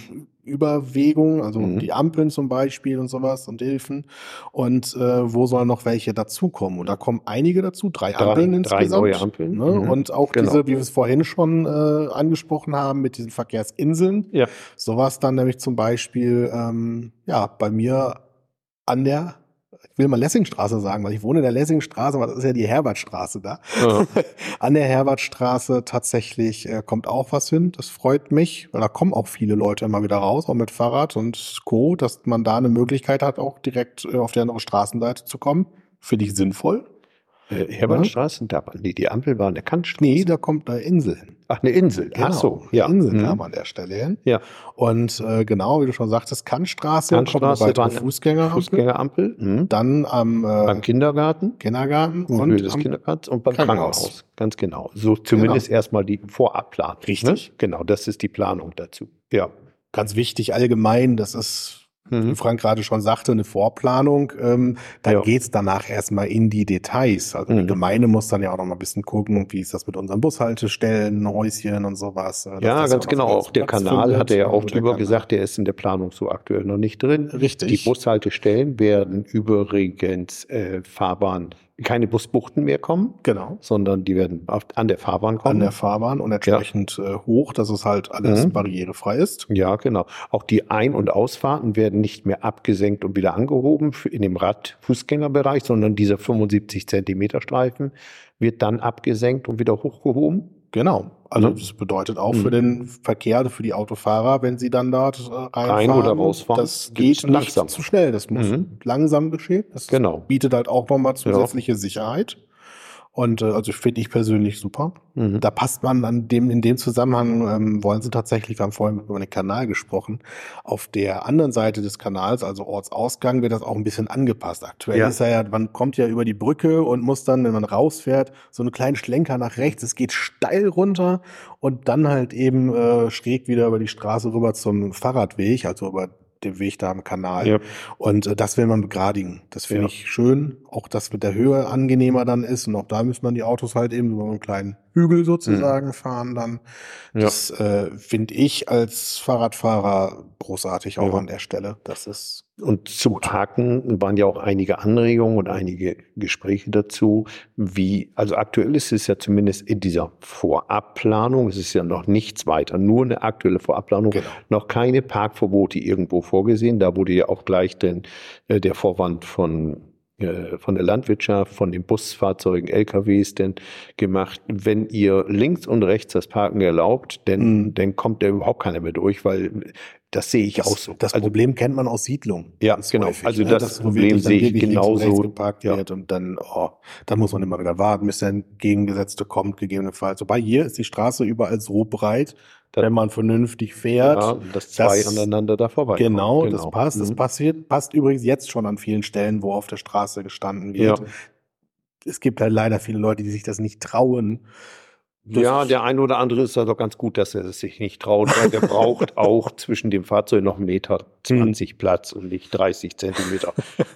Überwegungen, also Mhm. die Ampeln zum Beispiel und sowas und Hilfen und äh, wo sollen noch welche dazukommen? Und da kommen einige dazu, drei, Drei- Ampeln drei insgesamt. neue Ampeln. Ne? Mhm. Und auch Genau. diese, wie wir es vorhin schon äh, angesprochen haben, mit diesen Verkehrsinseln. Ja. Sowas dann nämlich zum Beispiel, ähm, ja, bei mir an der, will mal Lessingstraße sagen, weil ich wohne in der Lessingstraße, aber das ist ja die Herbertstraße da. Ja. An der Herbertstraße tatsächlich äh, kommt auch was hin. Das freut mich, weil da kommen auch viele Leute immer wieder raus, auch mit Fahrrad und Co., dass man da eine Möglichkeit hat, auch direkt äh, auf die andere Straßenseite zu kommen. Finde ich sinnvoll. Äh, Herbertstraße, da, nee, die Ampel war eine Kantstraße. Nee, da kommt eine Insel hin. Ach, eine Insel. Ach so, ja. Insel Mhm. kam an der Stelle hin. Ja. Und äh, genau, wie du schon sagtest, Kantstraße, Kantstraße kommt eine weitere Fußgängerampel. Fußgängerampel. Mhm. Dann am äh, Beim Kindergarten. Kindergarten Und und des am, Kindergartens und beim Krankenhaus. Krankenhaus. Ganz genau. So zumindest erstmal die Vorabplanung. Richtig. Ne? Genau, das ist die Planung dazu. Ja. ganz wichtig allgemein, das ist, Mhm. Frank gerade schon sagte, eine Vorplanung. Ähm, dann Ja. geht's danach erstmal in die Details. Also die Mhm. Gemeinde muss dann ja auch noch mal ein bisschen gucken, wie ist das mit unseren Bushaltestellen, Häuschen und sowas. äh, Ja, ganz genau. Auch der Platz Kanal findet. hat er ja auch der drüber Kanal. gesagt, der ist in der Planung so aktuell noch nicht drin. Richtig. Die Bushaltestellen werden übrigens äh, Fahrbahn keine Busbuchten mehr kommen, Genau. sondern die werden auf, an der Fahrbahn kommen. An der Fahrbahn und entsprechend äh, hoch, dass es halt alles Mhm. barrierefrei ist. ja, genau. Auch die Ein- und Ausfahrten werden nicht mehr abgesenkt und wieder angehoben in dem Rad-Fußgängerbereich, sondern dieser 75 Zentimeter Streifen wird dann abgesenkt und wieder hochgehoben. Genau. Also Mhm. das bedeutet auch Mhm. für den Verkehr, also für die Autofahrer, wenn sie dann dort äh, reinfahren, Rein oder rausfahren, das geht nicht langsam. zu schnell. Das muss Mhm. langsam geschehen. Das Genau. bietet halt auch nochmal zusätzliche Sicherheit. Und äh, also finde ich persönlich super. Mhm. Da passt man an dem, in dem Zusammenhang, ähm, wollen sie tatsächlich, wir haben vorhin über den Kanal gesprochen, auf der anderen Seite des Kanals, also Ortsausgang, wird das auch ein bisschen angepasst. Aktuell Ja. ist er ja, man kommt ja über die Brücke und muss dann, wenn man rausfährt, so einen kleinen Schlenker nach rechts. Es geht steil runter und dann halt eben äh, schräg wieder über die Straße rüber zum Fahrradweg, also über den Weg da am Kanal. Ja. Und äh, das will man begradigen. Das finde Ja. ich schön. Auch das mit der Höhe angenehmer dann ist. Und auch da müssen man die Autos halt eben über einen kleinen Hügel sozusagen fahren dann. Ja. Das äh, finde ich als Fahrradfahrer großartig auch Ja. an der Stelle. Das ist Und zum Parken waren ja auch einige Anregungen und einige Gespräche dazu, wie, also aktuell ist es ja zumindest in dieser Vorabplanung, es ist ja noch nichts weiter, nur eine aktuelle Vorabplanung, Genau. noch keine Parkverbote irgendwo vorgesehen. Da wurde ja auch gleich den, äh, der Vorwand von äh, von der Landwirtschaft, von den Busfahrzeugen, LKWs denn gemacht, wenn ihr links und rechts das Parken erlaubt, denn, Mhm. dann kommt da überhaupt keiner mehr durch, weil das sehe ich das, auch so. das Also, Problem kennt man aus Siedlungen. Ja, genau. häufig, Also ne? das Dass wo Problem dann sehe ich und genauso. geparkt Ja. wird und dann, oh, dann muss man immer wieder warten, bis der entgegengesetzte kommt, gegebenenfalls. Wobei hier ist die Straße überall so breit, Das- wenn man vernünftig fährt. ja, dass zwei das- aneinander da vorbei Genau, das passt. Das Mhm. passiert, passt übrigens jetzt schon an vielen Stellen, wo auf der Straße gestanden wird. Ja. Es gibt halt leider viele Leute, die sich das nicht trauen. Das Ja, der ein oder andere ist da doch ganz gut, dass er es sich nicht traut, weil der braucht auch zwischen dem Fahrzeug noch einen Meter Hm. 20 Platz und nicht 30 Zentimeter.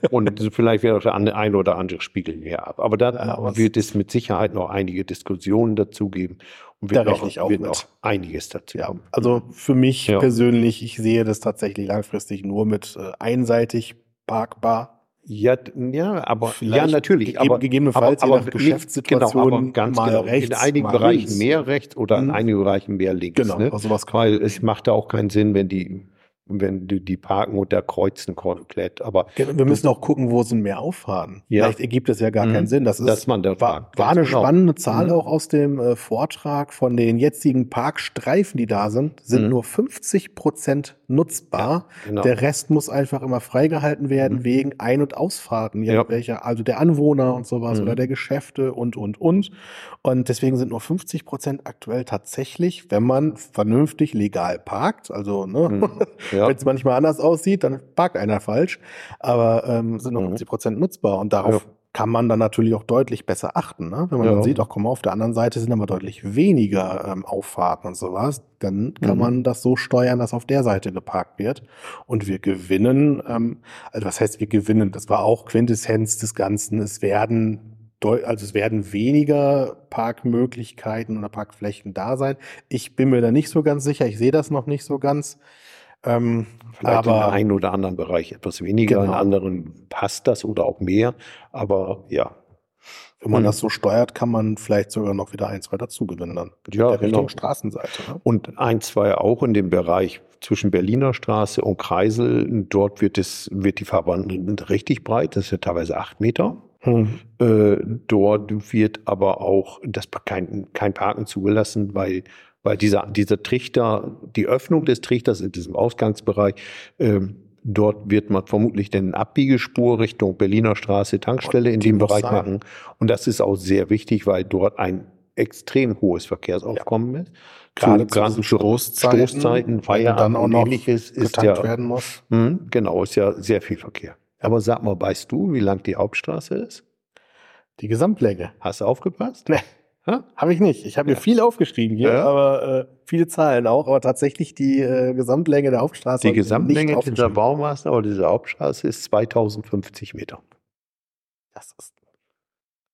und vielleicht wäre auch der ein oder andere Spiegel mehr ab. Aber da Ja, wird es mit Sicherheit noch einige Diskussionen dazu geben. Und Da wird, rechne noch, ich auch wird mit. noch einiges dazu Ja, also für mich Ja. persönlich, ich sehe das tatsächlich langfristig nur mit äh, einseitig parkbar. Ja, ja, aber Vielleicht ja, natürlich. gegeben- aber gegebenenfalls je nach Geschäftssituation genau, aber ganz mal genau. rechts, in einigen Bereichen links. mehr rechts oder in Mhm. einigen Bereichen mehr links. Genau, Ne? also was kann Weil es macht da auch keinen Sinn, wenn die, wenn die, die parken und da kreuzen komplett. Aber Wir müssen auch gucken, wo sind mehr Auffahren. Ja. Vielleicht ergibt es ja gar Mhm. keinen Sinn. Das ist dass man da war, war eine genau. spannende Zahl Mhm. auch aus dem äh, Vortrag von den jetzigen Parkstreifen, die da sind, sind Mhm. nur 50 Prozent nutzbar. Genau. Der Rest muss einfach immer freigehalten werden Mhm. wegen Ein- und Ausfahrten, Ja. welcher, also der Anwohner und sowas Mhm. oder der Geschäfte und, und, und. Und deswegen sind nur 50 Prozent aktuell tatsächlich, wenn man vernünftig legal parkt, also ne, Mhm. Ja. wenn es manchmal anders aussieht, dann parkt einer falsch, aber ähm, sind nur Mhm. 50 Prozent nutzbar und darauf Ja. kann man dann natürlich auch deutlich besser achten. Ne? Wenn man Ja. dann sieht, auch komm mal, auf der anderen Seite sind aber deutlich weniger ähm, Auffahrten und sowas, dann kann Mhm. man das so steuern, dass auf der Seite geparkt wird. Und wir gewinnen, ähm, also was heißt wir gewinnen? Das war auch Quintessenz des Ganzen. Es werden also es werden weniger Parkmöglichkeiten oder Parkflächen da sein. Ich bin mir da nicht so ganz sicher. Ich sehe das noch nicht so ganz. Ähm, Vielleicht in aber einem oder anderen Bereich etwas weniger, in Genau. anderen passt das oder auch mehr. Aber ja, wenn man Mhm. das so steuert, kann man vielleicht sogar noch wieder ein, zwei dazu gewinnen dann. ja, der Richtung genau. Straßenseite. Ne? Und ein, zwei auch in dem Bereich zwischen Berliner Straße und Kreisel. Dort wird es, wird die Fahrbahn richtig breit. Das ist ja teilweise acht Meter. Hm. Äh, dort wird aber auch das kein, kein Parken zugelassen, weil, weil dieser, dieser Trichter, die Öffnung des Trichters in diesem Ausgangsbereich, ähm, dort wird man vermutlich eine Abbiegespur Richtung Berliner Straße, Tankstelle Und in dem Bereich sein. machen. Und das ist auch sehr wichtig, weil dort ein extrem hohes Verkehrsaufkommen ist. Gerade Zu- zu Stoßzeiten, Stoßzeiten, Feierabend dann auch und noch ähnliches ist ja, werden muss. Hm, genau, ist ja sehr viel Verkehr. Aber sag mal, weißt du, wie lang die Hauptstraße ist? Die Gesamtlänge. Hast du aufgepasst? Nee. Hä? Habe ich nicht. Ich habe mir Ja. viel aufgeschrieben hier, Ja. aber äh, viele Zahlen auch. Aber tatsächlich die äh, Gesamtlänge der Hauptstraße. Die Gesamtlänge dieser. Baumaßnahme oder dieser Hauptstraße ist 2050 Meter. Das ist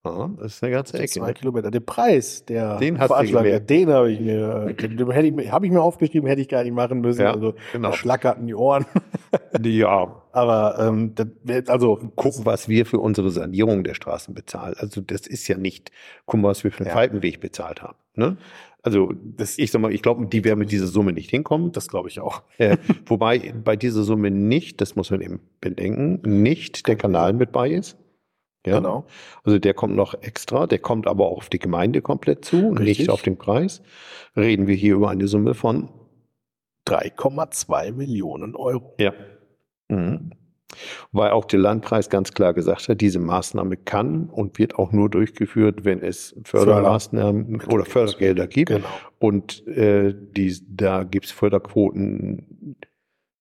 Das ist eine ganze Ecke. Zwei? Kilometer. Den Preis, der Den gemerkt. den habe ich mir, den, den hätte ich, habe ich mir aufgeschrieben, hätte ich gar nicht machen müssen. Ja, also genau. da schlackerten die Ohren. Ja, Aber ähm, das, also gucken, was wir für unsere Sanierung der Straßen bezahlen. Also das ist ja nicht, guck mal, was wir für den Ja. Falkenweg bezahlt haben. Ne? Also das, ich sag mal, ich glaube, die werden mit dieser Summe nicht hinkommen. das glaube ich auch. Äh, wobei bei dieser Summe nicht, das muss man eben bedenken, nicht der Kanal mit bei ist. Ja? Genau. Also der kommt noch extra, der kommt aber auch auf die Gemeinde komplett zu, Richtig. nicht auf den Preis. Reden wir hier über eine Summe von 3,2 Millionen Euro. Ja. Mhm. Weil auch der Landpreis ganz klar gesagt hat, diese Maßnahme kann und wird auch nur durchgeführt, wenn es Fördermaßnahmen Förder- oder Fördergelder gibt. Genau. Und äh, die, da gibt's Förderquoten,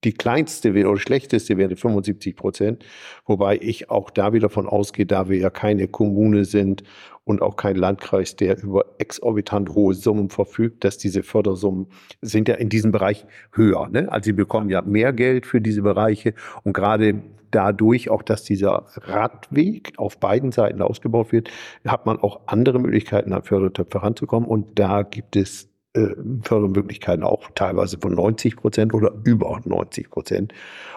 die kleinste oder schlechteste wäre 75 Prozent, wobei ich auch da wieder von ausgehe, da wir ja keine Kommune sind und auch kein Landkreis, der über exorbitant hohe Summen verfügt, dass diese Fördersummen sind ja in diesem Bereich höher. Ne? Also sie bekommen ja mehr Geld für diese Bereiche und gerade dadurch auch, dass dieser Radweg auf beiden Seiten ausgebaut wird, hat man auch andere Möglichkeiten, an Fördertöpfe ranzukommen und da gibt es äh, Fördermöglichkeiten auch teilweise von 90 Prozent oder über 90 Prozent.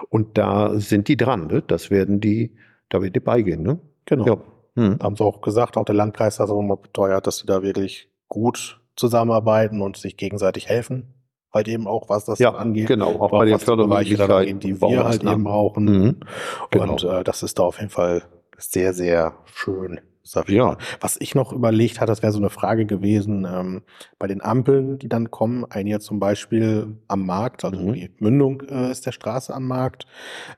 Und da sind die dran. Ne? Das werden die, da wird die beigehen. Ne? Genau. Ja. Hm. Haben sie auch gesagt, auch der Landkreis hat es auch mal beteuert, dass sie da wirklich gut zusammenarbeiten und sich gegenseitig helfen. Halt eben auch, was das Ja, angeht. genau. Auch Aber bei den was die wir halt eben brauchen. Mhm. Genau. Und äh, das ist da auf jeden Fall sehr, sehr schön. Mal. Was ich noch überlegt hatte, das wäre so eine Frage gewesen, ähm, bei den Ampeln, die dann kommen, ein hier zum Beispiel am Markt, also Mhm. die Mündung äh, ist der Straße am Markt,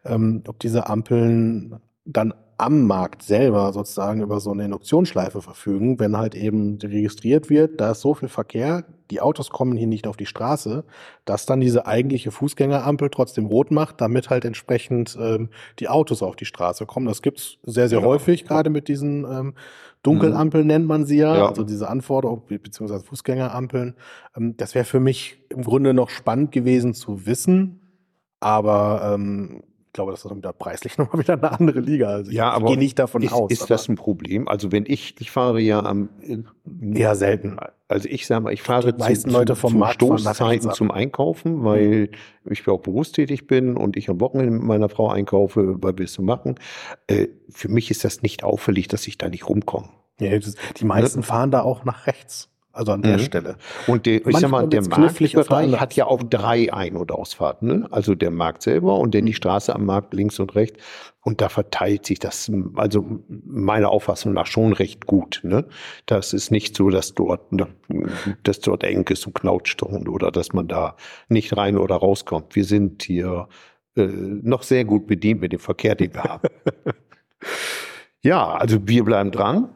ähm, ob diese Ampeln dann am Markt selber sozusagen über so eine Induktionsschleife verfügen, wenn halt eben registriert wird, da ist so viel Verkehr, die Autos kommen hier nicht auf die Straße, dass dann diese eigentliche Fußgängerampel trotzdem rot macht, damit halt entsprechend ähm, die Autos auf die Straße kommen. Das gibt's sehr, sehr Ja. häufig, gerade mit diesen ähm, Dunkelampeln nennt man sie ja, Ja. also diese Anforderungen be- beziehungsweise Fußgängerampeln. Ähm, das wäre für mich im Grunde noch spannend gewesen zu wissen, aber ähm, ich glaube, das ist dann wieder preislich nochmal wieder eine andere Liga. Also ich, Ja, aber ich gehe nicht davon Ist, aus. ist das ein Problem? Also wenn ich, ich fahre ja am eher selten. Also ich sage mal, ich fahre Die meisten Leute vom zu Markt Stoßzeiten zum Einkaufen, weil ich auch berufstätig bin und ich am Wochenende mit meiner Frau einkaufe, weil wir es so machen. Äh, für mich ist das nicht auffällig, dass ich da nicht rumkomme. Ja, die meisten fahren da auch nach rechts. Also an der Mhm. Stelle. Und der, ich sag mal, der anderen hat ja auch drei Ein- und Ausfahrten. Ne? Also der Markt selber und dann die Straße am Markt links und rechts. Und da verteilt sich das, also meiner Auffassung nach schon recht gut. Ne? Das ist nicht so, dass dort, ne, dass dort eng ist und knautscht und oder dass man da nicht rein oder rauskommt. Wir sind hier äh, noch sehr gut bedient mit dem Verkehr, den wir haben. ja, also wir bleiben dran.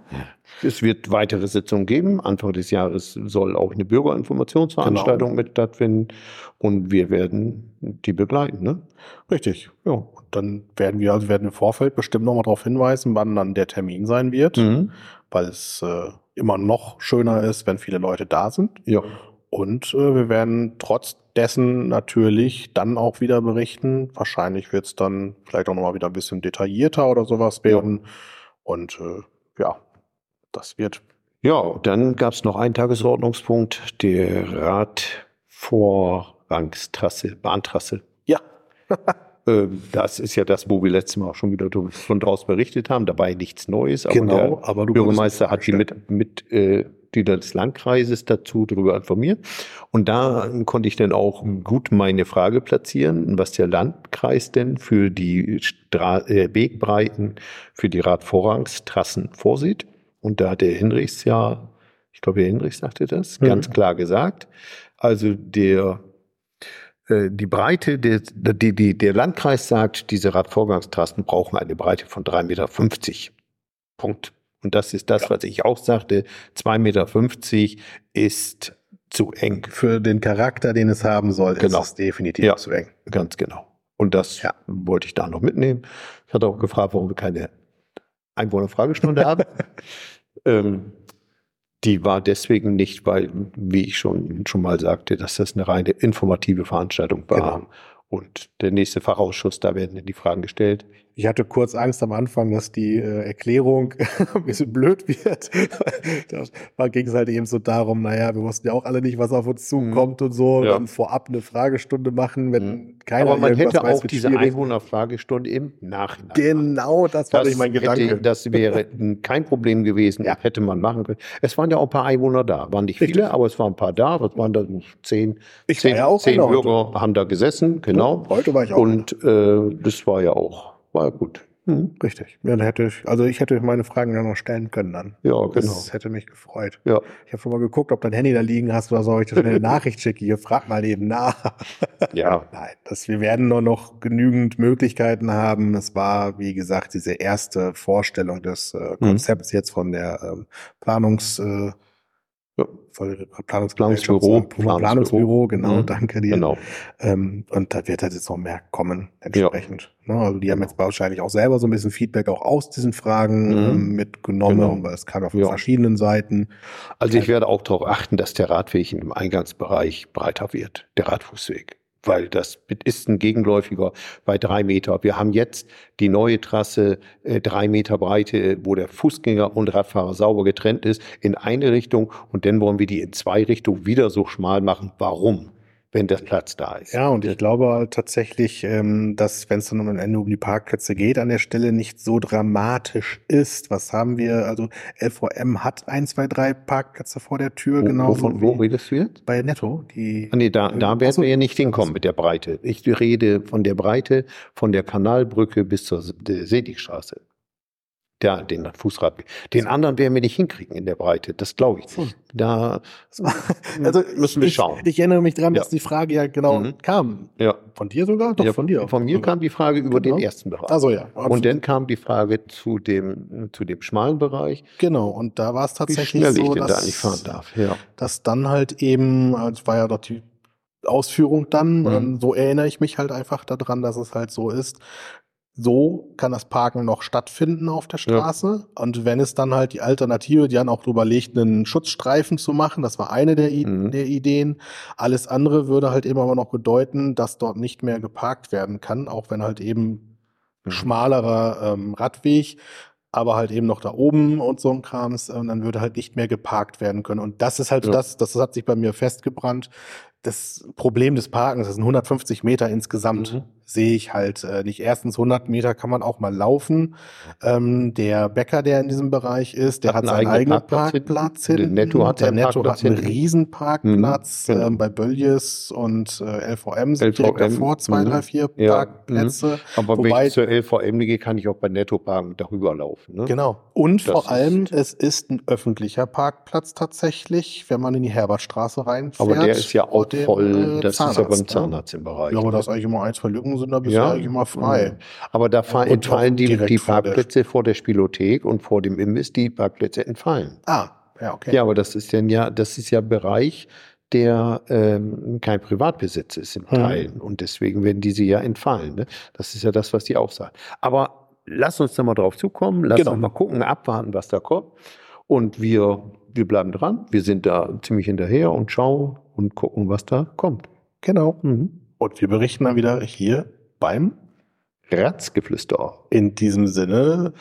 Es wird weitere Sitzungen geben. Anfang des Jahres soll auch eine Bürgerinformationsveranstaltung Genau. mit stattfinden und wir werden die begleiten. Ne? Richtig. Ja. Und dann werden wir, also werden im Vorfeld bestimmt nochmal darauf hinweisen, wann dann der Termin sein wird, Mhm. weil es äh, immer noch schöner ist, wenn viele Leute da sind. Ja. Und äh, wir werden trotz dessen natürlich dann auch wieder berichten. Wahrscheinlich wird es dann vielleicht auch nochmal wieder ein bisschen detaillierter oder sowas werden. Und äh, ja, das wird Ja, dann gab es noch einen Tagesordnungspunkt, der Radvorrangstrasse, Bahntrasse. ja Ähm, Das ist ja das, wo wir letztes Mal auch schon wieder von draus berichtet haben. Dabei nichts Neues. Aber genau. der Aber du Bürgermeister hat die eine mit, mit äh, die des Landkreises dazu darüber informiert. Und da konnte ich dann auch gut meine Frage platzieren, was der Landkreis denn für die Stra äh, Wegbreiten für die Radvorrangstrassen vorsieht. Und da hat der Hinrichs ja, ich glaube, der Hinrichs sagte das, Mhm. ganz klar gesagt. Also der äh, die Breite, der, die, die, der Landkreis sagt, diese Radvorgangstrassen brauchen eine Breite von 3,50 Meter. Punkt. Und das ist das, Ja. was ich auch sagte. 2,50 Meter ist zu eng. Für den Charakter, den es haben soll, Genau. ist es definitiv Ja. zu eng. Ganz genau. Und das Ja. wollte ich da noch mitnehmen. Ich hatte auch gefragt, warum wir keine Einwohnerfragestunde haben. ähm, die war deswegen nicht, weil, wie ich schon, schon mal sagte, dass das eine reine informative Veranstaltung war. Genau. Und der nächste Fachausschuss, da werden dann die Fragen gestellt. Ich hatte kurz Angst am Anfang, dass die äh, Erklärung ein bisschen blöd wird. da ging es halt eben so darum, naja, wir wussten ja auch alle nicht, was auf uns zukommt und so. Ja. Dann vorab eine Fragestunde machen, wenn Mhm. keiner Aber man hätte weiß, auch diese. Einwohnerfragestunde im Nachhinein. Genau, das war Das, nicht mein Gedanke. hätte, das wäre kein Problem gewesen, Ja. hätte man machen können. Es waren ja auch ein paar Einwohner da, waren nicht viele, Richtig. aber es waren ein paar da. Was waren da? Zehn, Ich war zehn, ja auch zehn. Bürger haben da gesessen, genau. Heute war ich auch. Und äh, das war ja auch, war ja gut. Mhm. Richtig. Ja, dann hätte ich, also ich hätte meine Fragen ja noch stellen können dann. Ja, genau. Das hätte mich gefreut. Ja. Ich habe schon mal geguckt, ob dein Handy da liegen hast oder soll ich dir schnell eine Nachricht schicke. Hier, frag mal eben nach. ja, Nein, das, wir werden nur noch genügend Möglichkeiten haben. Es war, wie gesagt, diese erste Vorstellung des äh, Konzepts jetzt von der ähm, Planungs, äh, Ja. Planungsbüro. Planungsbüro, Planungsbüro, genau, Mhm. danke dir. genau. Ähm, und da wird halt jetzt noch mehr kommen, entsprechend. Ne, also die haben jetzt wahrscheinlich auch selber so ein bisschen Feedback auch aus diesen Fragen Mhm. ähm, mitgenommen, Genau. weil es kam ja von Ja. verschiedenen Seiten. Also ich werde auch darauf achten, dass der Radweg im Eingangsbereich breiter wird, der Radfußweg. Weil das ist ein gegenläufiger bei drei Meter. Wir haben jetzt die neue Trasse, äh, drei Meter Breite, wo der Fußgänger und Radfahrer sauber getrennt ist, in eine Richtung. Und dann wollen wir die in zwei Richtungen wieder so schmal machen. Warum? Wenn der Platz da ist. Ja, und ich glaube tatsächlich, ähm, dass, wenn es dann am Ende um die Parkplätze geht, an der Stelle nicht so dramatisch ist. Was haben wir? Also LVM hat ein, zwei, drei Parkplätze vor der Tür, Wo, genau wovon, wo redest du jetzt? bei Netto. Die Ah, nee, da, da werden Also- wir ja nicht hinkommen mit der Breite. Ich rede von der Breite von der Kanalbrücke bis zur Sedigstraße. Der, den Fußradweg. Den anderen werden wir nicht hinkriegen in der Breite. Das glaube ich nicht. Da also müssen wir ich, schauen. Ich erinnere mich dran, Ja. dass die Frage ja genau Mhm. kam. ja. Von dir sogar? Doch, Ja, von dir. Von mir kam die Frage über Genau. den ersten Bereich. Also ja. Und dann kam die Frage zu dem, zu dem schmalen Bereich, genau. Und da war es tatsächlich so, dass, da nicht fahren darf. Ja. dass dann halt eben, äh, es war ja doch die Ausführung dann, Mhm. ähm, so erinnere ich mich halt einfach daran, dass es halt so ist. So kann das Parken noch stattfinden auf der Straße. Und wenn es dann halt die Alternative, die haben auch überlegt, einen Schutzstreifen zu machen, das war eine der, I Mhm. der Ideen. Alles andere würde halt immer noch bedeuten, dass dort nicht mehr geparkt werden kann, auch wenn halt eben Mhm. schmalerer ähm, Radweg, aber halt eben noch da oben und so ein Krams, und dann würde halt nicht mehr geparkt werden können. Und das ist halt Ja. das, das hat sich bei mir festgebrannt. Das Problem des Parkens, das sind 150 Meter insgesamt, Mhm. sehe ich halt äh, nicht. Erstens 100 Meter kann man auch mal laufen. Ähm, der Bäcker, der in diesem Bereich ist, der Hat hat, einen seinen eigenen eigenen Parkplatz Parkplatz hinten. Netto hat der Netto Parkplatz hat einen hinten. Riesenparkplatz Mhm, genau. ähm, bei Böljes und äh, LVM sind LVM, direkt davor, zwei, mhm. drei, vier Ja, Parkplätze. Aber wenn Wobei- ich zur LVM gehe, kann ich auch bei Netto parken darüber laufen. Ne? Genau. Und Das vor allem, es ist ein öffentlicher Parkplatz tatsächlich, wenn man in die Herbertstraße reinfährt. Aber der ist ja auch dem, voll, äh, das ist ja beim ne? Zahnarzt im Bereich. Ja, aber ne? da ist eigentlich immer ein, zwei Lücken sind, da bist Ja. du eigentlich immer frei. Mhm. Aber da Und entfallen die, die Parkplätze vor der Spielothek und vor dem Imbiss, die Parkplätze entfallen. Ah, ja, okay. Ja, aber das ist denn ja, das ist ja Bereich, der ähm, kein Privatbesitz ist in Mhm. Teilen. Und deswegen werden diese ja entfallen. Ne? Das ist ja das, was die auch sagen. Aber lass uns da mal drauf zukommen, lass Genau. uns mal gucken, abwarten, was da kommt. Und wir, wir bleiben dran. Wir sind da ziemlich hinterher und schauen und gucken, was da kommt. Genau. Mhm. Und wir berichten dann wieder hier beim, Ratzgeflüster. in diesem Sinne,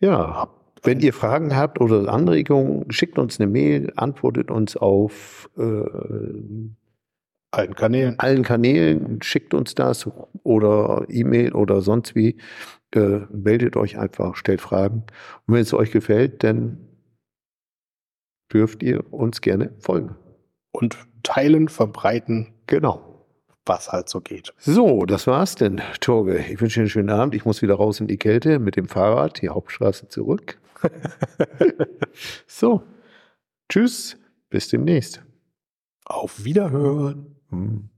Ja, wenn ihr Fragen habt oder Anregungen, schickt uns eine Mail, antwortet uns auf äh, allen Kanälen. allen Kanälen, schickt uns das oder E-Mail oder sonst wie. Äh, meldet euch einfach, stellt Fragen. Und wenn es euch gefällt, dann dürft ihr uns gerne folgen. Und teilen, verbreiten, Genau. was halt so geht. So, das war's denn, Torge. Ich wünsche dir einen schönen Abend. Ich muss wieder raus in die Kälte mit dem Fahrrad, die Hauptstraße zurück. so, tschüss, bis demnächst. Auf Wiederhören. Hm.